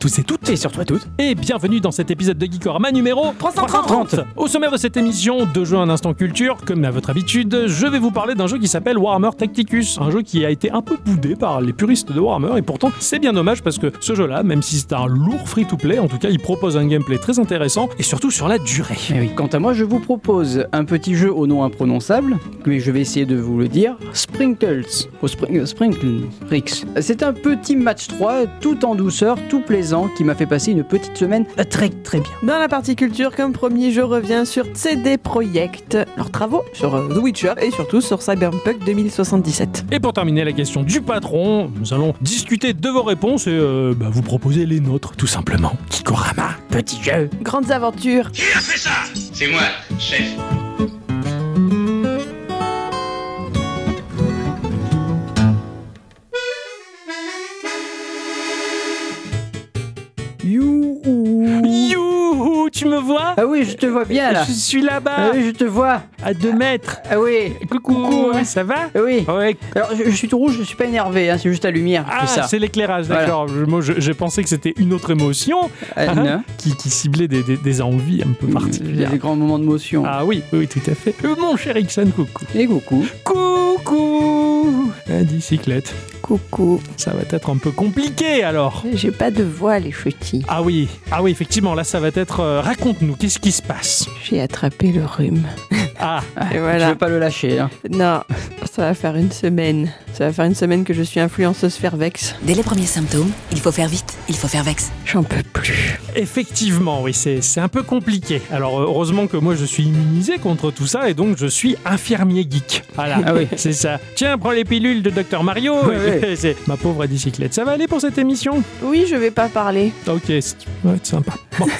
à tous et toutes. Et surtout à toutes. Et bienvenue dans cet épisode de Geekorama numéro 330. Au sommaire de cette émission, deux jeux un instant culture, comme à votre habitude, je vais vous parler d'un jeu qui s'appelle Warhammer Tacticus, un jeu qui a été un peu boudé par les puristes de Warhammer, et pourtant c'est bien dommage parce que ce jeu-là, même si c'est un lourd free-to-play, en tout cas il propose un gameplay très intéressant, et surtout sur la durée. Eh. Quant à moi, je vous propose un petit jeu au nom imprononçable, mais je vais essayer de vous le dire. Sprinkles. Au spring, Sprinkles. Rix. C'est un petit match 3, tout en douceur, tout plaisant, qui m'a fait passer une petite semaine très très bien. Dans la partie culture, comme promis, je reviens sur CD Projekt, leurs travaux sur euh, The Witcher et surtout sur Cyberpunk 2077. Et pour terminer la question du patron, nous allons discuter de vos réponses et euh, bah, vous proposer les nôtres, tout simplement. Kikorama, petit jeu. Grandes aventures, Qui a fait ça? C'est moi, chef. Tu me vois Ah oui, je te vois bien là. Je suis là-bas, Ah oui, je te vois. à 2 mètres. Ah oui. Coucou, Coucou, ouais. ça va Ah oui. Ouais. Alors, je, je suis tout rouge, je suis pas énervé, hein, c'est juste la lumière. Ah, c'est l'éclairage, d'accord. Moi, j'ai pensé que c'était une autre émotion Ah, hein, qui, qui ciblait des, des- des envies un peu particulières. des grands moments de motion. Ah oui, oui, tout à fait. Euh, mon cher Ixon, coucou. Et coucou. Coucou La bicyclette. Coucou. Ça va être un peu compliqué alors. J'ai pas de voix, les chutis. Ah oui, ah oui, effectivement, là ça va être. euh, Raconte-nous, qu'est-ce qui se passe? J'ai attrapé le rhume. Ah, Et Je voilà. veux pas le lâcher. hein. Non, ça va faire une semaine. Ça va faire une semaine que je suis influenceuse Fairvex. Dès les premiers symptômes, il faut faire vite, il faut faire vex. J'en peux plus. effectivement, oui, c'est c'est un peu compliqué. Alors, heureusement que moi je suis immunisé contre tout ça et donc je suis infirmier geek. Voilà, Ah oui. c'est ça. Tiens, prends les pilules de Docteur Mario. Ouais, C'est ma pauvre bicyclette. Ça va aller pour cette émission? Oui, je vais pas parler. Ok, c'est ouais, sympa. Bon,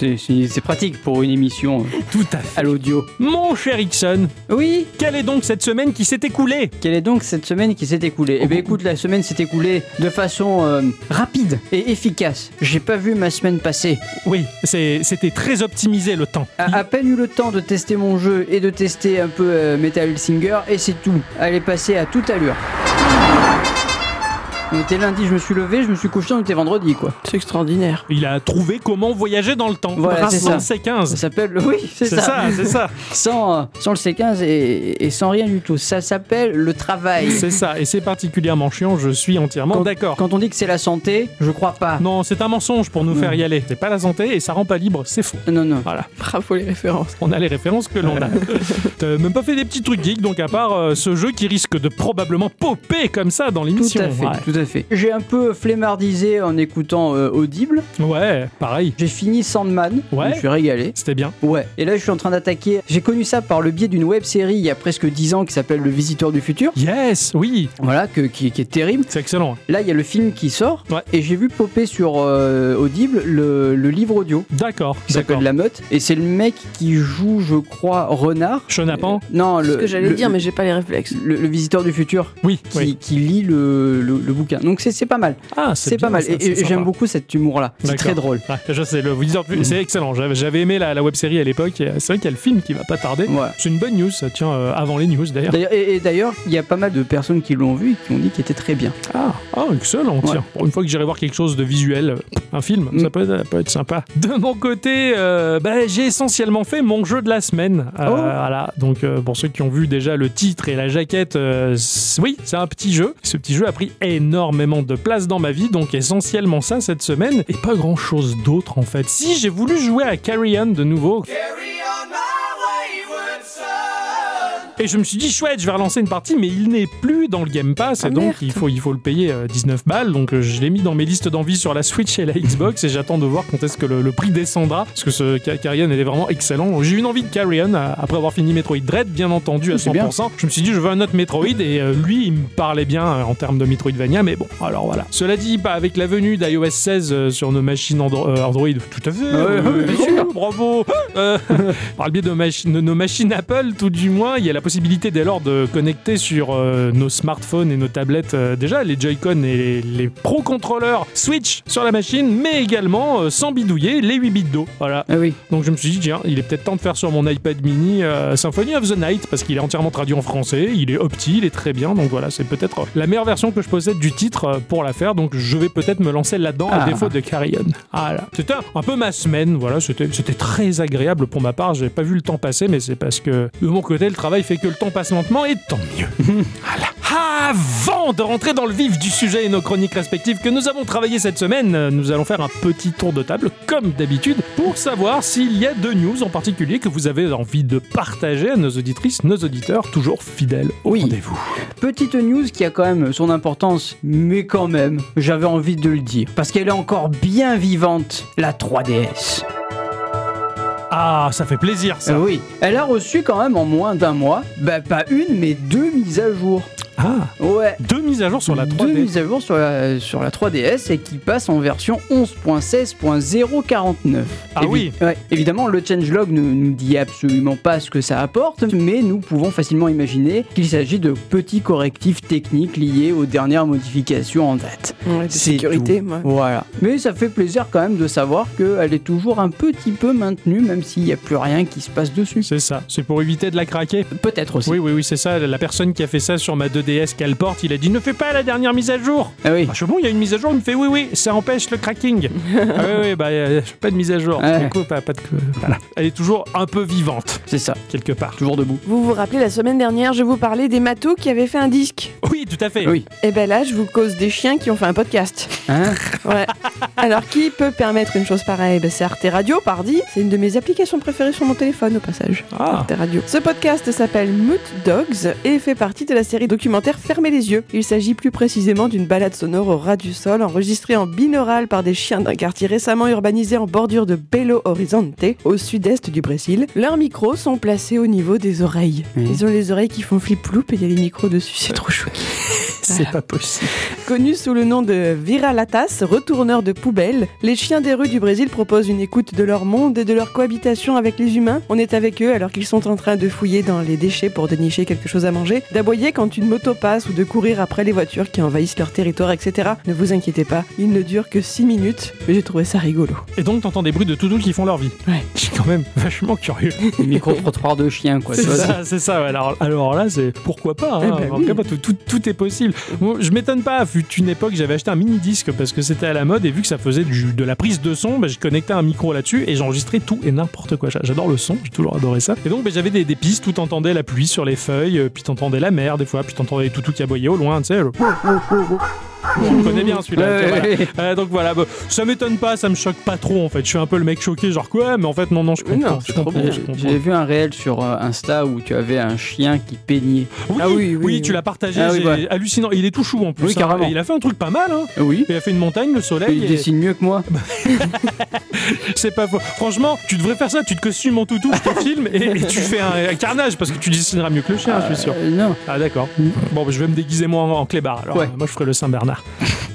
C'est- pratique pour une émission euh, tout à fait. à l'audio. Mon cher Ixon, Oui? quelle est donc cette semaine qui s'est écoulée? Quelle est donc cette semaine qui s'est écoulée? Eh bien écoute, la semaine s'est écoulée de façon euh, rapide et efficace. J'ai pas vu ma semaine passer. Oui, c'était très optimisé le temps. À, à peine eu le temps de tester mon jeu et de tester un peu euh, Metal Singer et c'est tout. Elle est passée à toute allure. On était lundi, je me suis levé, je me suis couché, on était vendredi quoi. C'est extraordinaire. Il a trouvé comment voyager dans le temps. Voilà, Grâce c'est ça. au C15. Ça s'appelle. Oui, c'est C'est ça. ça, c'est ça. Sans, euh, sans le C15 et, et sans rien du tout. Ça s'appelle le travail. C'est ça, et c'est particulièrement chiant, je suis entièrement d'accord. Quand on dit que c'est la santé, je crois pas. Non, c'est un mensonge pour nous Non. faire y aller. C'est pas la santé et ça rend pas libre, c'est faux. Non, non. Voilà, Bravo les références. on a les références que l'on a. T'as même pas fait des petits trucs geeks, donc à part euh, ce jeu qui risque de probablement popper comme ça dans Tout l'émission. à fait, Ouais. tout à fait. J'ai un peu flemmardisé en écoutant euh, Audible. Ouais, pareil. J'ai fini Sandman. Ouais. Je suis régalé. C'était bien. Ouais. Et là, je suis en train d'attaquer. J'ai connu ça par le biais d'une web série il y a presque 10 ans qui s'appelle Le Visiteur du Futur. Yes, oui, Voilà, que, qui, qui est terrible. c'est excellent. Là, il y a le film qui sort. Ouais. Et j'ai vu popper sur euh, Audible le, le livre audio D'accord, qui s'appelle. La Meute. Et c'est le mec qui joue, je crois, Renard. Chenapan Non, C'est le. ce que j'allais le- dire, mais j'ai pas les réflexes. Le, le Visiteur du Futur Oui, qui, oui. qui lit le, le- le bouquin. Donc c'est pas mal. Ah, C'est pas mal. ça, Et- j'aime beaucoup cet humour-là. C'est très drôle. Ouais, je sais, le c'est excellent. J'avais, aimé la, la web série à l'époque. C'est vrai qu'il y a le film qui va pas tarder. Ouais. C'est une bonne news, ça tient euh, avant les news d'ailleurs. Et, et d'ailleurs, il y a pas mal de personnes qui l'ont vu et qui ont dit qu'il était très bien. Ah, ah, excellent, tiens. Ouais. Une fois que j'irai voir quelque chose de visuel, euh, un film, Mm. ça, peut être, ça peut être sympa. De mon côté, euh, bah, j'ai essentiellement fait mon jeu de la semaine. Euh, Oh. Voilà, donc euh, pour ceux qui ont vu déjà le titre et la jaquette, oui, c'est un petit jeu. Ce petit jeu a pris énormément de place dans ma vie, donc essentiellement ça cette semaine, et pas grand chose d'autre en fait. Si j'ai voulu jouer à Carry On de nouveau. Et je me suis dit, chouette, je vais relancer une partie, mais il n'est plus dans le Game Pass, Ah, et donc merde. il faut, il faut le payer euh, 19 balles. Donc euh, je l'ai mis dans mes listes d'envie sur la Switch et la Xbox, et j'attends de voir quand est-ce que le, le prix descendra, parce que ce Ca- Carrion est vraiment excellent. J'ai eu une envie de Carrion euh, après avoir fini Metroid Dread, bien entendu, à C'est 100%. bien. Je me suis dit, je veux un autre Metroid, et euh, lui, il me parlait bien euh, en termes de Metroidvania, mais bon, alors voilà. Cela dit, bah, avec la venue d'iOS 16 euh, sur nos machines Andro- euh, Android, tout à fait. Bien Oh, bravo. Euh, par le biais de, machi- de nos machines Apple, tout du moins, il y a la possibilité dès lors de connecter sur euh, nos smartphones et nos tablettes euh, déjà les Joy-Con et les, les Pro contrôleurs Switch sur la machine, mais également euh, sans bidouiller les 8 bits d'eau. Voilà. Ah oui. Donc je me suis dit, tiens, il est peut-être temps de faire sur mon iPad mini Symphony of the Night parce qu'il est entièrement traduit en français, il est opti, il est très bien. Donc voilà, c'est peut-être la meilleure version que je possède du titre pour la faire. Donc je vais peut-être me lancer là-dedans à Ah. défaut de Carrion. Voilà. C'était un, un peu ma semaine, voilà, c'était c'était très agréable pour ma part. J'ai pas vu le temps passer, mais c'est parce que de mon côté, le travail fait que le temps passe lentement et tant mieux. Voilà. Avant de rentrer dans le vif du sujet et nos chroniques respectives que nous avons travaillé cette semaine, nous allons faire un petit tour de table, comme d'habitude, pour savoir s'il y a deux news en particulier que vous avez envie de partager à nos auditrices, nos auditeurs, toujours fidèles au Oui. rendez-vous. Petite news qui a quand même son importance, mais quand même, j'avais envie de le dire. Parce qu'elle est encore bien vivante, la 3DS. Ah, ça fait plaisir ça. Euh, oui, elle a reçu quand même en moins d'un mois, bah pas une, mais deux mises à jour. Ah, Ouais. deux mises à jour sur la Deux 3D. mises à jour sur la, sur la 3DS et qui passe en version 11.16.049. Ah oui. ouais. Évidemment, le changelog ne nous dit absolument pas ce que ça apporte, mais nous pouvons facilement imaginer qu'il s'agit de petits correctifs techniques liés aux dernières modifications en date. Ouais, de C'est sécurité, tout. moi. Voilà. Mais ça fait plaisir quand même de savoir qu'elle est toujours un petit peu maintenue, même s'il n'y a plus rien qui se passe dessus. C'est ça, c'est pour éviter de la craquer. Peut-être aussi. Oui, oui, oui, c'est ça. La personne qui a fait ça sur ma 2DS qu'elle porte, il a dit ne fais pas la dernière mise à jour. Ah oui. Ah, je suis bon, il y a une mise à jour, il me fait oui, oui, ça empêche le cracking. ah oui, oui, bah, euh, pas de mise à jour. Ouais. Du coup, pas, pas de. Voilà. Elle est toujours un peu vivante, C'est ça. quelque part. Toujours debout. Vous vous rappelez, la semaine dernière, je vous parlais des matos qui avaient fait un disque. Oui, tout à fait. Oui. Et ben là, je vous cause des chiens qui ont fait un podcast. Hein Ouais. Alors, qui peut permettre une chose pareille? Ben, C'est Arte Radio, pardi. C'est une de mes applications préférées sur mon téléphone, au passage. Ah. Arte Radio. Ce podcast s'appelle Moot Dogs et fait partie de la série documentaire Fermez les yeux. Il s'agit plus précisément d'une balade sonore au ras du sol enregistrée en binaural par des chiens d'un quartier récemment urbanisé en bordure de Belo Horizonte, au sud-est du Brésil. Leurs micros sont placés au niveau des oreilles. Mhm. Ils ont les oreilles qui font flip-loop et il y a les micros dessus, c'est trop chou. C'est pas possible. Connus sous le nom de Viralatas, retourneurs de poubelles, les chiens des rues du Brésil proposent une écoute de leur monde et de leur cohabitation avec les humains. On est avec eux alors qu'ils sont en train de fouiller dans les déchets pour dénicher quelque chose à manger, d'aboyer quand une moto passe ou de courir après les voitures qui envahissent leur territoire, etc. Ne vous inquiétez pas, il ne dure que 6 minutes, mais j'ai trouvé ça rigolo. Et donc, t'entends des bruits de toutous qui font leur vie. Ouais. Je suis quand même vachement curieux. Les micro-trottoirs de chiens, quoi. C'est ça, c'est ça. Alors, alors là, c'est pourquoi pas. hein. Eh ben oui. tout cas, tout, tout- tout est possible. Bon, je m'étonne pas. Une époque, j'avais acheté un mini disque parce que c'était à la mode et vu que ça faisait de la prise de son, bah, j'ai connecté un micro là-dessus et j'enregistrais tout et n'importe quoi. J'a- J'adore le son, j'ai toujours adoré ça. Et donc, bah, j'avais des, pistes où t'entendais la pluie sur les feuilles, euh, puis t'entendais la mer des fois, puis t'entendais les toutous qui aboyaient au loin, tu sais. le- On connaît bien celui-là. Ouais, ouais. Euh, donc voilà, bah, ça m'étonne pas, ça me choque pas trop en fait. Je suis un peu le mec choqué, genre quoi, mais en fait, non, non, je comprends. non, je je. J'ai vu un réel sur euh, Insta où tu avais un chien qui peignait. Oui, Ah oui, oui, oui. tu l'as partagé, Ah hallucinant. Il est tout chou en plus. Oui, hein. carrément. Et il a fait un truc pas mal. Hein. Oui. Il a fait une montagne, le soleil. Il et- dessine mieux que moi. C'est pas faux. Franchement, tu devrais faire ça. Tu te costumes en toutou, je te filme et, et tu fais un, un carnage parce que tu dessineras mieux que le chien, je suis sûr. Euh, non. Ah d'accord. Bon, bah, je vais me déguiser moi en, en clébard. Alors, Ouais. moi, je ferai le Saint な。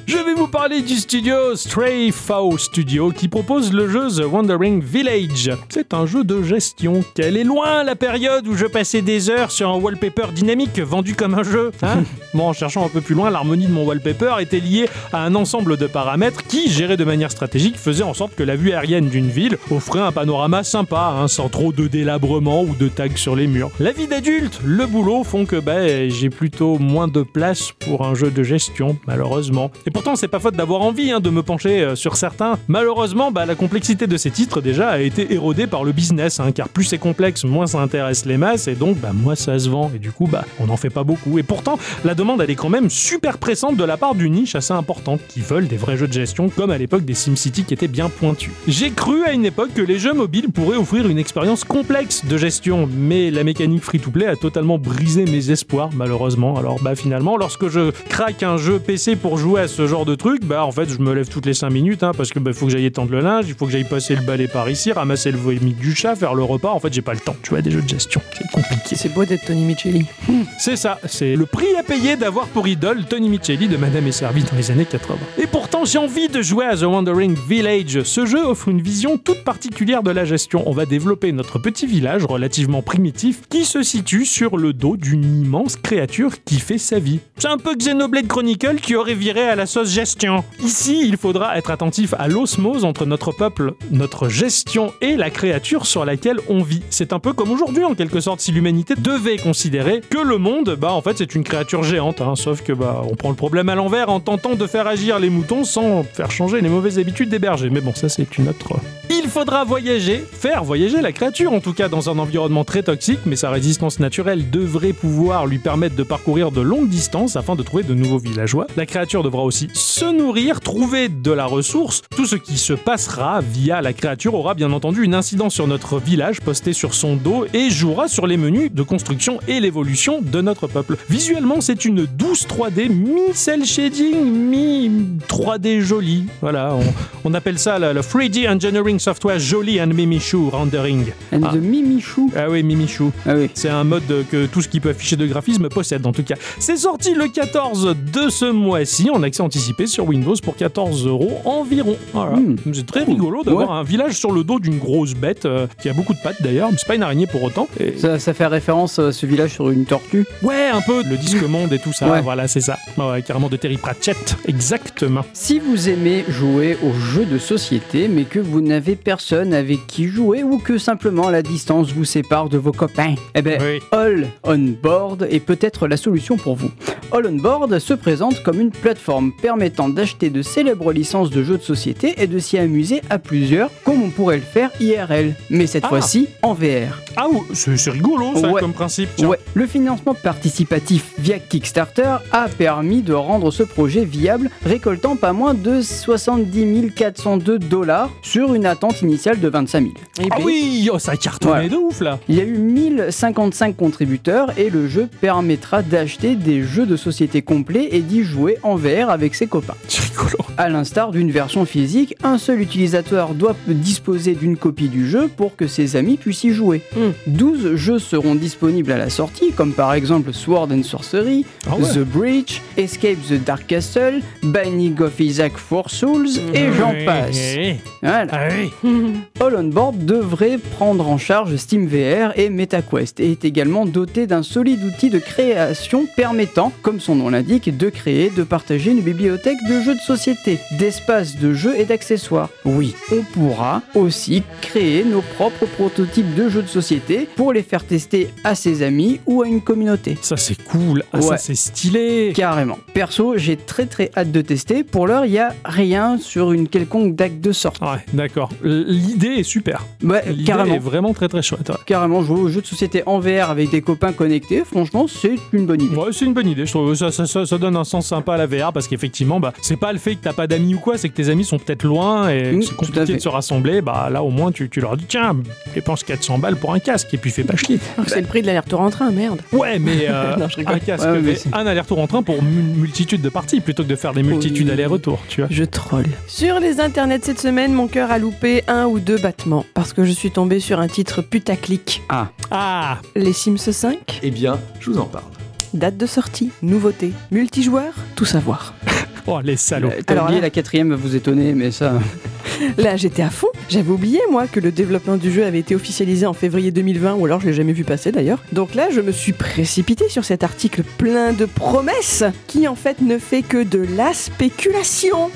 Je vais vous parler du studio Stray Fow Studio qui propose le jeu The Wandering Village. C'est un jeu de gestion. Quelle est loin la période où je passais des heures sur un wallpaper dynamique vendu comme un jeu. hein bon, en cherchant un peu plus loin, l'harmonie de mon wallpaper était liée à un ensemble de paramètres qui, gérés de manière stratégique, faisaient en sorte que la vue aérienne d'une ville offrait un panorama sympa, hein, sans trop de délabrement ou de tags sur les murs. La vie d'adulte, le boulot font que bah, j'ai plutôt moins de place pour un jeu de gestion, malheureusement. Et pourtant, c'est pas faute d'avoir envie hein, de me pencher euh, sur certains. Malheureusement, bah, la complexité de ces titres déjà a été érodée par le business, hein, car plus c'est complexe, moins ça intéresse les masses, et donc bah, moins ça se vend. Et du coup, bah, on n'en fait pas beaucoup. Et pourtant, la demande elle est quand même super pressante de la part d'une niche assez importante qui veulent des vrais jeux de gestion, comme à l'époque des SimCity qui étaient bien pointus. J'ai cru à une époque que les jeux mobiles pourraient offrir une expérience complexe de gestion, mais la mécanique free-to-play a totalement brisé mes espoirs, malheureusement. Alors bah finalement, lorsque je craque un jeu PC pour jouer à ce ce genre de truc, bah en fait, je me lève toutes les 5 minutes, hein, parce que bah, faut que j'aille étendre le linge, il faut que j'aille passer le balai par ici, ramasser le vomi du chat, faire le repas. En fait, j'ai pas le temps. Tu vois, des jeux de gestion, c'est compliqué. C'est beau d'être Tony Micheli. C'est ça, c'est le prix à payer d'avoir pour idole Tony Micheli de Madame et Servie dans les années 80. Et pourtant, j'ai envie de jouer à The Wandering Village. Ce jeu offre une vision toute particulière de la gestion. On va développer notre petit village relativement primitif qui se situe sur le dos d'une immense créature qui fait sa vie. C'est un peu Xenoblade Chronicle qui aurait viré à la gestion. Ici, il faudra être attentif à l'osmose entre notre peuple, notre gestion et la créature sur laquelle on vit. C'est un peu comme aujourd'hui en quelque sorte si l'humanité devait considérer que le monde, bah en fait c'est une créature géante, hein, sauf que bah on prend le problème à l'envers en tentant de faire agir les moutons sans faire changer les mauvaises habitudes des bergers. Mais bon, ça c'est une autre. Il faudra voyager, faire voyager la créature en tout cas dans un environnement très toxique, mais sa résistance naturelle devrait pouvoir lui permettre de parcourir de longues distances afin de trouver de nouveaux villageois. La créature devra aussi se nourrir, trouver de la ressource. Tout ce qui se passera via la créature aura bien entendu une incidence sur notre village posté sur son dos et jouera sur les menus de construction et l'évolution de notre peuple. Visuellement, c'est une douce 3D mi-cel shading, mi-3D jolie. Voilà, on, on appelle ça le, le 3D Engineering Software Joli and Mimichou Rendering. And Ah. the Mimichou. Ah oui, Mimichou. Ah oui. C'est un mode que tout ce qui peut afficher de graphisme possède en tout cas. C'est sorti le 14 de ce mois-ci en accès sur Windows pour 14 euros environ. Voilà. Hmm. C'est très rigolo d'avoir Ouais. un village sur le dos d'une grosse bête euh, qui a beaucoup de pattes d'ailleurs, mais c'est pas une araignée pour autant. Et- Ça, ça fait référence à ce village sur une tortue. Ouais, un peu le disque monde et tout ça. Ouais. Voilà, c'est ça. Ouais, carrément de Terry Pratchett. Exactement. Si vous aimez jouer aux jeux de société, mais que vous n'avez personne avec qui jouer ou que simplement la distance vous sépare de vos copains, eh ben, Oui. All On Board est peut-être la solution pour vous. All On Board se présente comme une plateforme permettant d'acheter de célèbres licences de jeux de société et de s'y amuser à plusieurs, comme on pourrait le faire IRL, mais cette Ah. fois-ci en VR. Ah, ouais, c'est rigolo ça Ouais. comme principe. tiens. Ouais, le financement participatif via Kickstarter a permis de rendre ce projet viable, récoltant pas moins de 70 402 dollars sur une attente initiale de 25 000. Et Ah ben, oui, oh, ça a cartonné Voilà. de ouf là. Il y a eu 1055 contributeurs et le jeu permettra d'acheter des jeux de société complets et d'y jouer en VR avec ses copains. C'est rigolo. À l'instar d'une version physique, un seul utilisateur doit disposer d'une copie du jeu pour que ses amis puissent y jouer. Hmm. 12 jeux seront disponibles à la sortie, comme par exemple Sword and Sorcery, Ah ouais. The Breach, Escape the Dark Castle, Binding of Isaac for Souls, et j'en passe. Voilà. Ah. All On Board devrait prendre en charge Steam VR et MetaQuest et est également doté d'un solide outil de création permettant, comme son nom l'indique, de créer, de partager une bibliothèque de jeux de société, d'espaces de jeux et d'accessoires. Oui, on pourra aussi créer nos propres prototypes de jeux de société pour les faire tester à ses amis ou à une communauté. Ça c'est cool. Ah, ça c'est stylé. Carrément. Perso, j'ai très très hâte de tester. Pour l'heure, il n'y a rien sur une quelconque date de sortie. Ouais, d'accord. L'idée est super. Ouais, L'idée carrément. est vraiment très très chouette. ouais. carrément jouer aux jeux de société en VR avec des copains connectés, franchement, c'est une bonne idée. Ouais, c'est une bonne idée. Je trouve ça, ça, ça, ça donne un sens sympa à la VR parce qu'effectivement, bah, c'est pas le fait que t'as pas d'amis ou quoi, c'est que tes amis sont peut-être loin et que c'est compliqué de se rassembler. Bah là, au moins, tu, tu leur dis tiens, dépense 400 balles pour un casque et puis fais pas chier. oh, c'est le prix de l'aller-retour en train, merde. Ouais, mais euh, Non, un casque, Ouais, mais un aller-retour en train pour une multitude de parties plutôt que de faire des multitudes Oui. aller-retour, tu vois. Je troll. Sur les internets cette semaine, mon cœur a loupé un ou deux battements parce que je suis tombé sur un titre putaclic. Ah, Les Sims 5, Eh bien, je vous en parle. Date de sortie, nouveauté, multijoueur, tout savoir. oh les salauds. Euh, Alors oublié là- la quatrième va vous étonner, mais ça. Là, j'étais à fond. J'avais oublié, moi, que le développement du jeu avait été officialisé en février 2020, ou alors je l'ai jamais vu passer d'ailleurs. Donc là, je me suis précipité sur cet article plein de promesses, qui en fait ne fait que de la spéculation.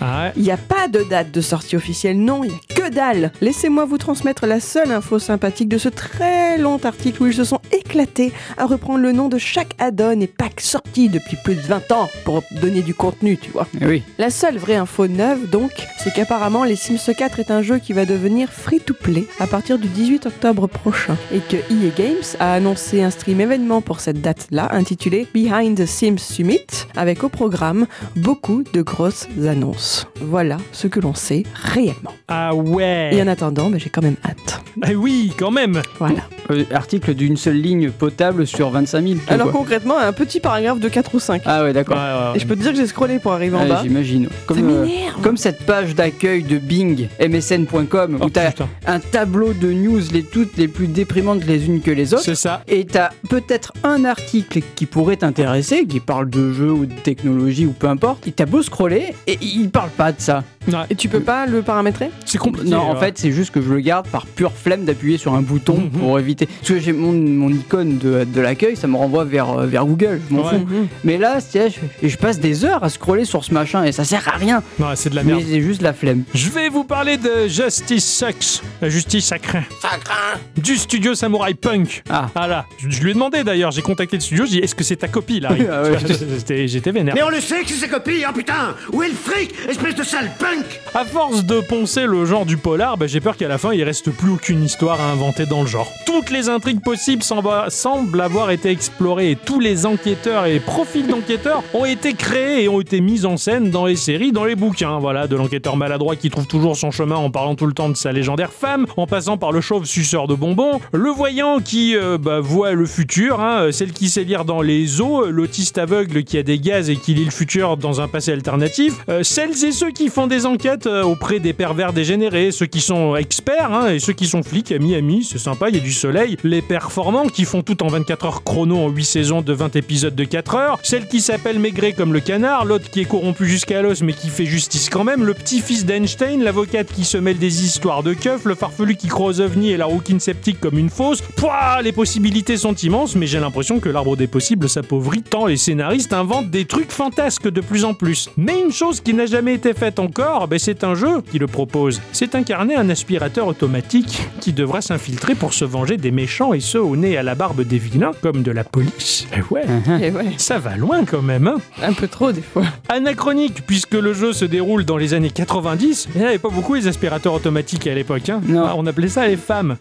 Ah ouais. Il n'y a pas de date de sortie officielle, non, il n'y a que dalle. Laissez-moi vous transmettre la seule info sympathique de ce très long article où ils se sont éclatés à reprendre le nom de chaque add-on et pack sorti depuis plus de 20 ans pour donner du contenu, tu vois. Eh Oui. La seule vraie info neuve, donc, c'est qu'apparemment les Sims 4 est un jeu qui va devenir free-to-play à partir du 18 octobre prochain et que EA Games a annoncé un stream événement pour cette date-là intitulé Behind the Sims Summit avec au programme beaucoup de grosses annonces. Voilà ce que l'on sait réellement. Ah ouais. Et en attendant, bah, j'ai quand même hâte. Eh oui, quand même. Voilà. Euh, article d'une seule ligne potable sur 25 000. tout, Alors quoi. concrètement, un petit paragraphe de 4 ou 5. Ah ouais, d'accord. ouais, ouais. Et je peux te dire que j'ai scrollé pour arriver en bas. J'imagine. Ça Comme, euh, m'énerve. comme cette page d'accueil de Bing, msn.com, Oh, où putain. un tableau de news les toutes les plus déprimantes les unes que les autres. C'est ça. Et t'as peut-être un article qui pourrait t'intéresser, qui parle de jeux ou de technologie ou peu importe. Et t'as beau scroller et il parle pas de ça. Ouais, Et tu peux pas le paramétrer c'est compliqué. Non, en fait, c'est juste que je le garde par pure flemme d'appuyer sur un bouton Mhm. pour éviter. Parce que j'ai mon, mon icône de, de l'accueil, ça me renvoie vers, euh, vers Google. Je m'en Ouais. fous. Mais là, c'est- je, et je passe des heures à scroller sur ce machin et ça sert à rien. Non, c'est de la merde. Mais c'est juste la flemme. Je vais vous parler de Justice Sucks, la justice sacrée, craint. du studio Samurai Punk. Ah. Ah là, je, je lui ai demandé d'ailleurs, j'ai contacté le studio, j'ai dit est-ce que c'est ta copie Larry Ah ouais. J'étais- J'étais vénère. Mais on le sait que c'est ses copies, hein putain Où est le fric Espèce de sale punk À force de poncer le genre du polar, bah, j'ai peur qu'à la fin il reste plus aucune histoire à inventer dans le genre. Toutes les intrigues possibles semblent avoir été explorées et tous les enquêteurs et profils d'enquêteurs ont été créés et ont été mis en scène dans les séries, dans les bouquins. Voilà, de l'enquêteur maladroit qui trouve toujours son chemin en parlant tout le temps de sa légendaire femme, en passant par le chauve suceur de bonbons, le voyant qui euh, bah, voit le futur, hein, euh, celle qui sait lire dans les eaux, l'autiste aveugle qui a des gaz et qui lit le futur dans un passé alternatif, euh, celles et ceux qui font des enquêtes euh, auprès des pervers dégénérés, ceux qui sont experts hein, et ceux qui sont flics, amis, amis, c'est sympa, il y a du soleil, les performants qui font tout en 24 heures chrono en 8 saisons de 20 épisodes de 4 heures, celle qui s'appelle Maigret comme le canard, l'autre qui est corrompu jusqu'à l'os mais qui fait justice quand même, le petit-fils d'Einstein, l'avocate qui se mêle des histoires de keuf, le farfelu qui croit aux ovnis et la rouquine sceptique comme une fausse. Pouah, les possibilités sont immenses, mais j'ai l'impression que l'arbre des possibles s'appauvrit tant les scénaristes inventent des trucs fantasques de plus en plus. Mais une chose qui n'a jamais été faite encore, ben c'est un jeu qui le propose. C'est incarner un aspirateur automatique qui devra s'infiltrer pour se venger des méchants et ceux au nez à la barbe des vilains, comme de la police. Eh ouais, Et ouais, ça va loin quand même, hein un peu trop des fois. Anachronique, puisque le jeu se déroule dans les années 90, il n'y avait pas beaucoup les aspirateurs automatiques à l'époque. Hein. Non. Ah, on appelait ça les femmes.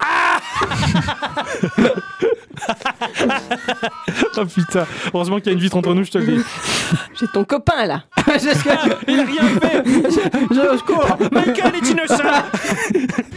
Ah Oh putain, heureusement qu'il y a une vitre entre nous, je te le dis. J'ai ton copain là. Il a rien fait je, je cours. Michael est innocent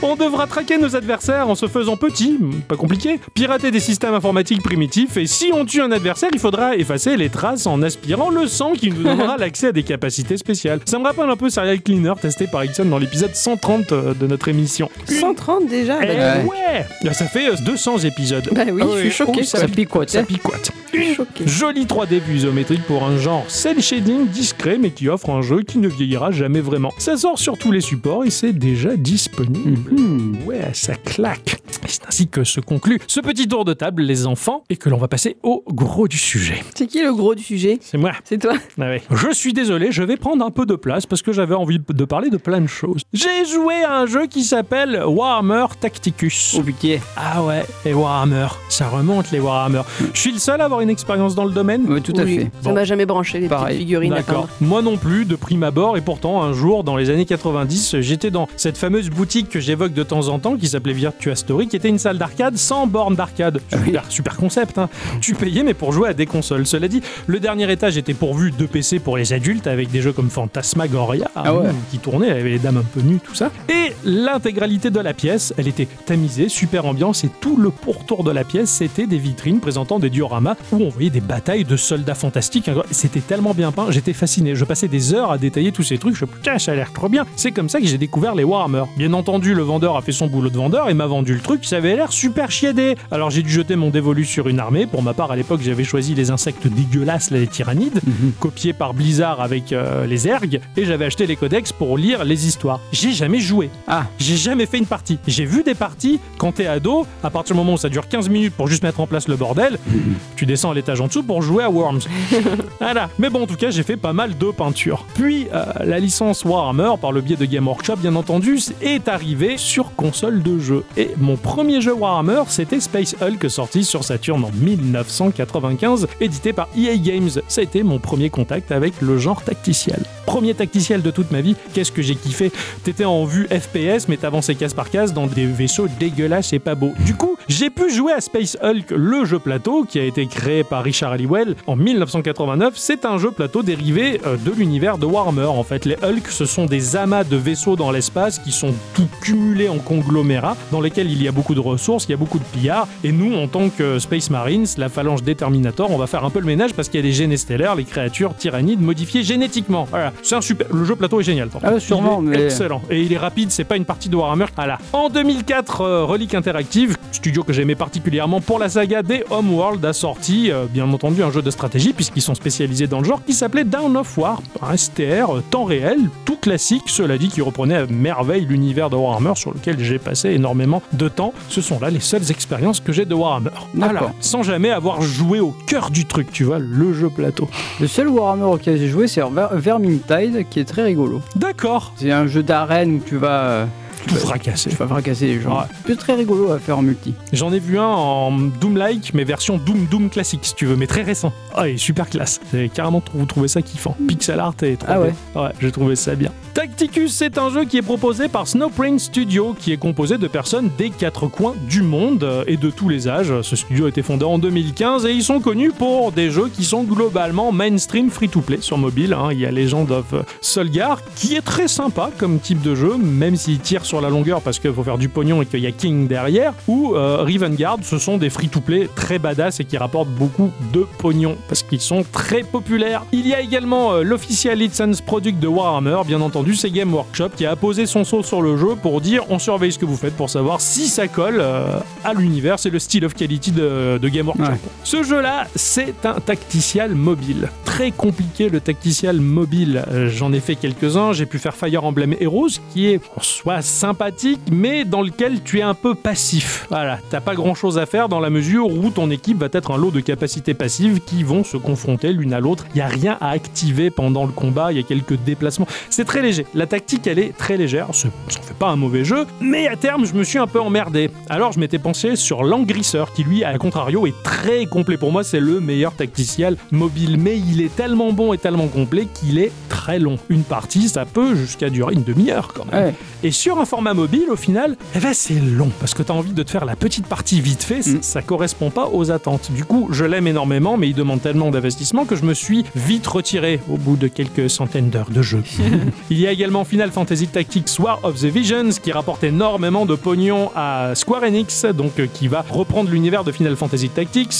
On devra traquer nos adversaires en se faisant petits, pas compliqué, pirater des systèmes informatiques primitifs, et si on tue un adversaire, il faudra effacer les traces en aspirant le sang qui nous donnera l'accès à des capacités spéciales. Ça me rappelle un peu Serial Cleaner testé par Ixon dans l'épisode 130 euh, de notre émission. 130 déjà Eh bah, Ouais. ouais Là, Ça fait euh, 200 épisodes. Bah oui, Ah je suis choqué. Ça. Ça picote. Ça picote. Choqué. Jolie 3D vue isométrique pour un genre cel shading discret mais qui offre un jeu qui ne vieillira jamais vraiment. Ça sort sur tous les supports et c'est déjà disponible. Mhm. Ouais, ça claque. C'est ainsi que se conclut ce petit tour de table, les enfants, et que l'on va passer au gros du sujet. C'est qui le gros du sujet? C'est moi. C'est toi Ah ouais. Je suis désolé, je vais prendre un peu de place parce que j'avais envie de parler de plein de choses. J'ai joué à un jeu qui s'appelle Warhammer Tacticus. Oh putain. Ah ouais, et Warhammer, ça remonte les Warhammer. Je suis le seul à avoir une expérience dans le domaine Ouais, tout à Oui, fait. Ça m'a jamais branché les Pareil. petites figurines à D'accord. peindre. Moi non plus, de prime abord, et pourtant, un jour, dans les années 90, j'étais dans cette fameuse boutique que j'évoque de temps en temps, qui s'appelait Virtua Story, qui était une salle d'arcade sans borne d'arcade. Oui. Super, super concept, hein. Tu payais, mais pour jouer à des consoles. Cela dit, le dernier étage était pourvu de PC pour les adultes, avec des jeux comme Phantasmagoria, Ah ouais. hein, qui tournaient, avec les dames un peu nues, tout ça. Et l'intégralité de la pièce, elle était tamisée, super ambiance, et tout le pourtour de la pièce, c'était des vitrines présentant des dioramas où on voyait des batailles de soldats fantastiques. C'était tellement bien peint, j'étais fasciné. Je passais des heures à détailler tous ces trucs. Je me suis dit, putain, ça a l'air trop bien. C'est comme ça que j'ai découvert les Warhammer. Bien entendu, le vendeur a fait son boulot de vendeur et m'a vendu le truc. Ça avait l'air super chiadé. Alors j'ai dû jeter mon dévolu sur une armée. Pour ma part, à l'époque, j'avais choisi les insectes dégueulasses, les tyrannides, copiés par Blizzard avec euh, les ergs, et j'avais acheté les codex pour lire les histoires. J'ai jamais joué. Ah. J'ai jamais fait une partie. J'ai vu des parties quand t'es ado, à partir du moment où ça dure 15 minutes pour juste mettre en place le bordel, tu descends à l'étage en dessous pour jouer à Worms. voilà. Mais bon, en tout cas, j'ai fait pas mal de peintures. Puis, euh, la licence Warhammer, par le biais de Game Workshop, bien entendu, est arrivée sur console de jeu. Et mon premier jeu Warhammer, c'était Space Hulk sorti sur Saturn en 1995, édité par EA Games. Ça a été mon premier contact avec le genre tacticiel. Premier tacticiel de toute ma vie, qu'est-ce que j'ai kiffé? T'étais en vue FPS, mais t'avançais case par case dans des vaisseaux dégueulasses et pas beaux. Du coup, j'ai pu jouer à Space Hulk, le jeu plateau, qui a été créé par Richard Halliwell en 1989. C'est un jeu plateau dérivé euh, de l'univers de Warhammer. En fait, les Hulk, ce sont des amas de vaisseaux dans l'espace qui sont tout cumulés en conglomérats, dans lesquels il y a beaucoup de ressources, il y a beaucoup de pillards. Et nous, en tant que Space Marines, la phalange Déterminator, on va faire un peu le ménage parce qu'il y a des génés stellaires, les créatures tyrannides modifiées génétiquement. Voilà, c'est un super. Le jeu plateau est génial. Ah, sûrement, Il est mais- excellent. Et il est rapide, c'est pas une partie de Warhammer. Voilà. En 2004, euh, Relic Interactive, studio que j'aimais particulièrement pour la saga des Homeworld, a sorti, euh, bien entendu, un jeu de stratégie, puisqu'ils sont spécialisés dans le genre, qui s'appelait Down of War, un STR euh, temps réel, tout classique, cela dit, qui reprenait à merveille l'univers de Warhammer sur lequel j'ai passé énormément de temps. Ce sont là les seules expériences que j'ai de Warhammer. Voilà. D'accord. Sans jamais avoir joué au cœur du truc, tu vois, le jeu plateau. Le seul Warhammer auquel j'ai joué, c'est Ver- Vermintide, qui est très rigolo. D'accord. C'est un jeu d'arène où tu vas, euh, Tout fracassé. tu vas fracasser les gens. Ouais. C'est très rigolo à faire en multi. J'en ai vu un en Doom-like, mais version Doom Doom classique, si tu veux, mais très récent. Ah, il est super classe. Carrément, vous trouvez ça kiffant. Pixel art et trop Ah ouais. Ouais, j'ai trouvé ça bien. Tacticus, c'est un jeu qui est proposé par Snowprint Studio, qui est composé de personnes des quatre coins du monde et de tous les âges. Ce studio a été fondé en 2015 et ils sont connus pour des jeux qui sont globalement mainstream free-to-play sur mobile. hein. Il y a Legend of Solgar, qui est très sympa comme type de jeu, même s'il tire sur la longueur parce qu'il faut faire du pognon et qu'il y a King derrière, ou euh, Riven Guard, ce sont des free-to-play très badass et qui rapportent beaucoup de pognon parce qu'ils sont très populaires. Il y a également euh, l'official license product de Warhammer, bien entendu, c'est Game Workshop qui a posé son saut sur le jeu pour dire on surveille ce que vous faites pour savoir si ça colle euh, à l'univers. C'est le style of quality de, de Game Workshop. Ouais. Ce jeu-là, c'est un tacticial mobile. Très compliqué le tacticial mobile. Euh, J'en ai fait quelques-uns. J'ai pu faire Fire Emblem Heroes, qui est en soi sympathique, mais dans lequel tu es un peu passif. Voilà, t'as pas grand-chose à faire dans la mesure où ton équipe va être un lot de capacités passives qui vont se confronter l'une à l'autre. Il y a rien à activer pendant le combat. Il y a quelques déplacements. C'est très léger. La tactique, elle est très légère. Ce- Ça fait pas un mauvais jeu, mais à terme, je me suis un peu emmerdé. Alors, je m'étais pensé sur Langrisseur, qui lui, à contrario, est très complet. Pour moi, c'est le meilleur tacticiel mobile, mais il est tellement bon et tellement complet qu'il est très long. Une partie, ça peut jusqu'à durer une demi-heure quand même. Ouais. Et sur un format mobile, au final, eh ben, c'est long parce que tu as envie de te faire la petite partie vite fait, ça- Mm. ça correspond pas aux attentes. Du coup, je l'aime énormément, mais il demande tellement d'investissement que je me suis vite retiré au bout de quelques centaines d'heures de jeu. il y a également Final Fantasy Tactics War of the Visions qui rapporte énormément de pognon à Square Enix, donc euh, qui va reprendre l'univers de Final Fantasy Tactics,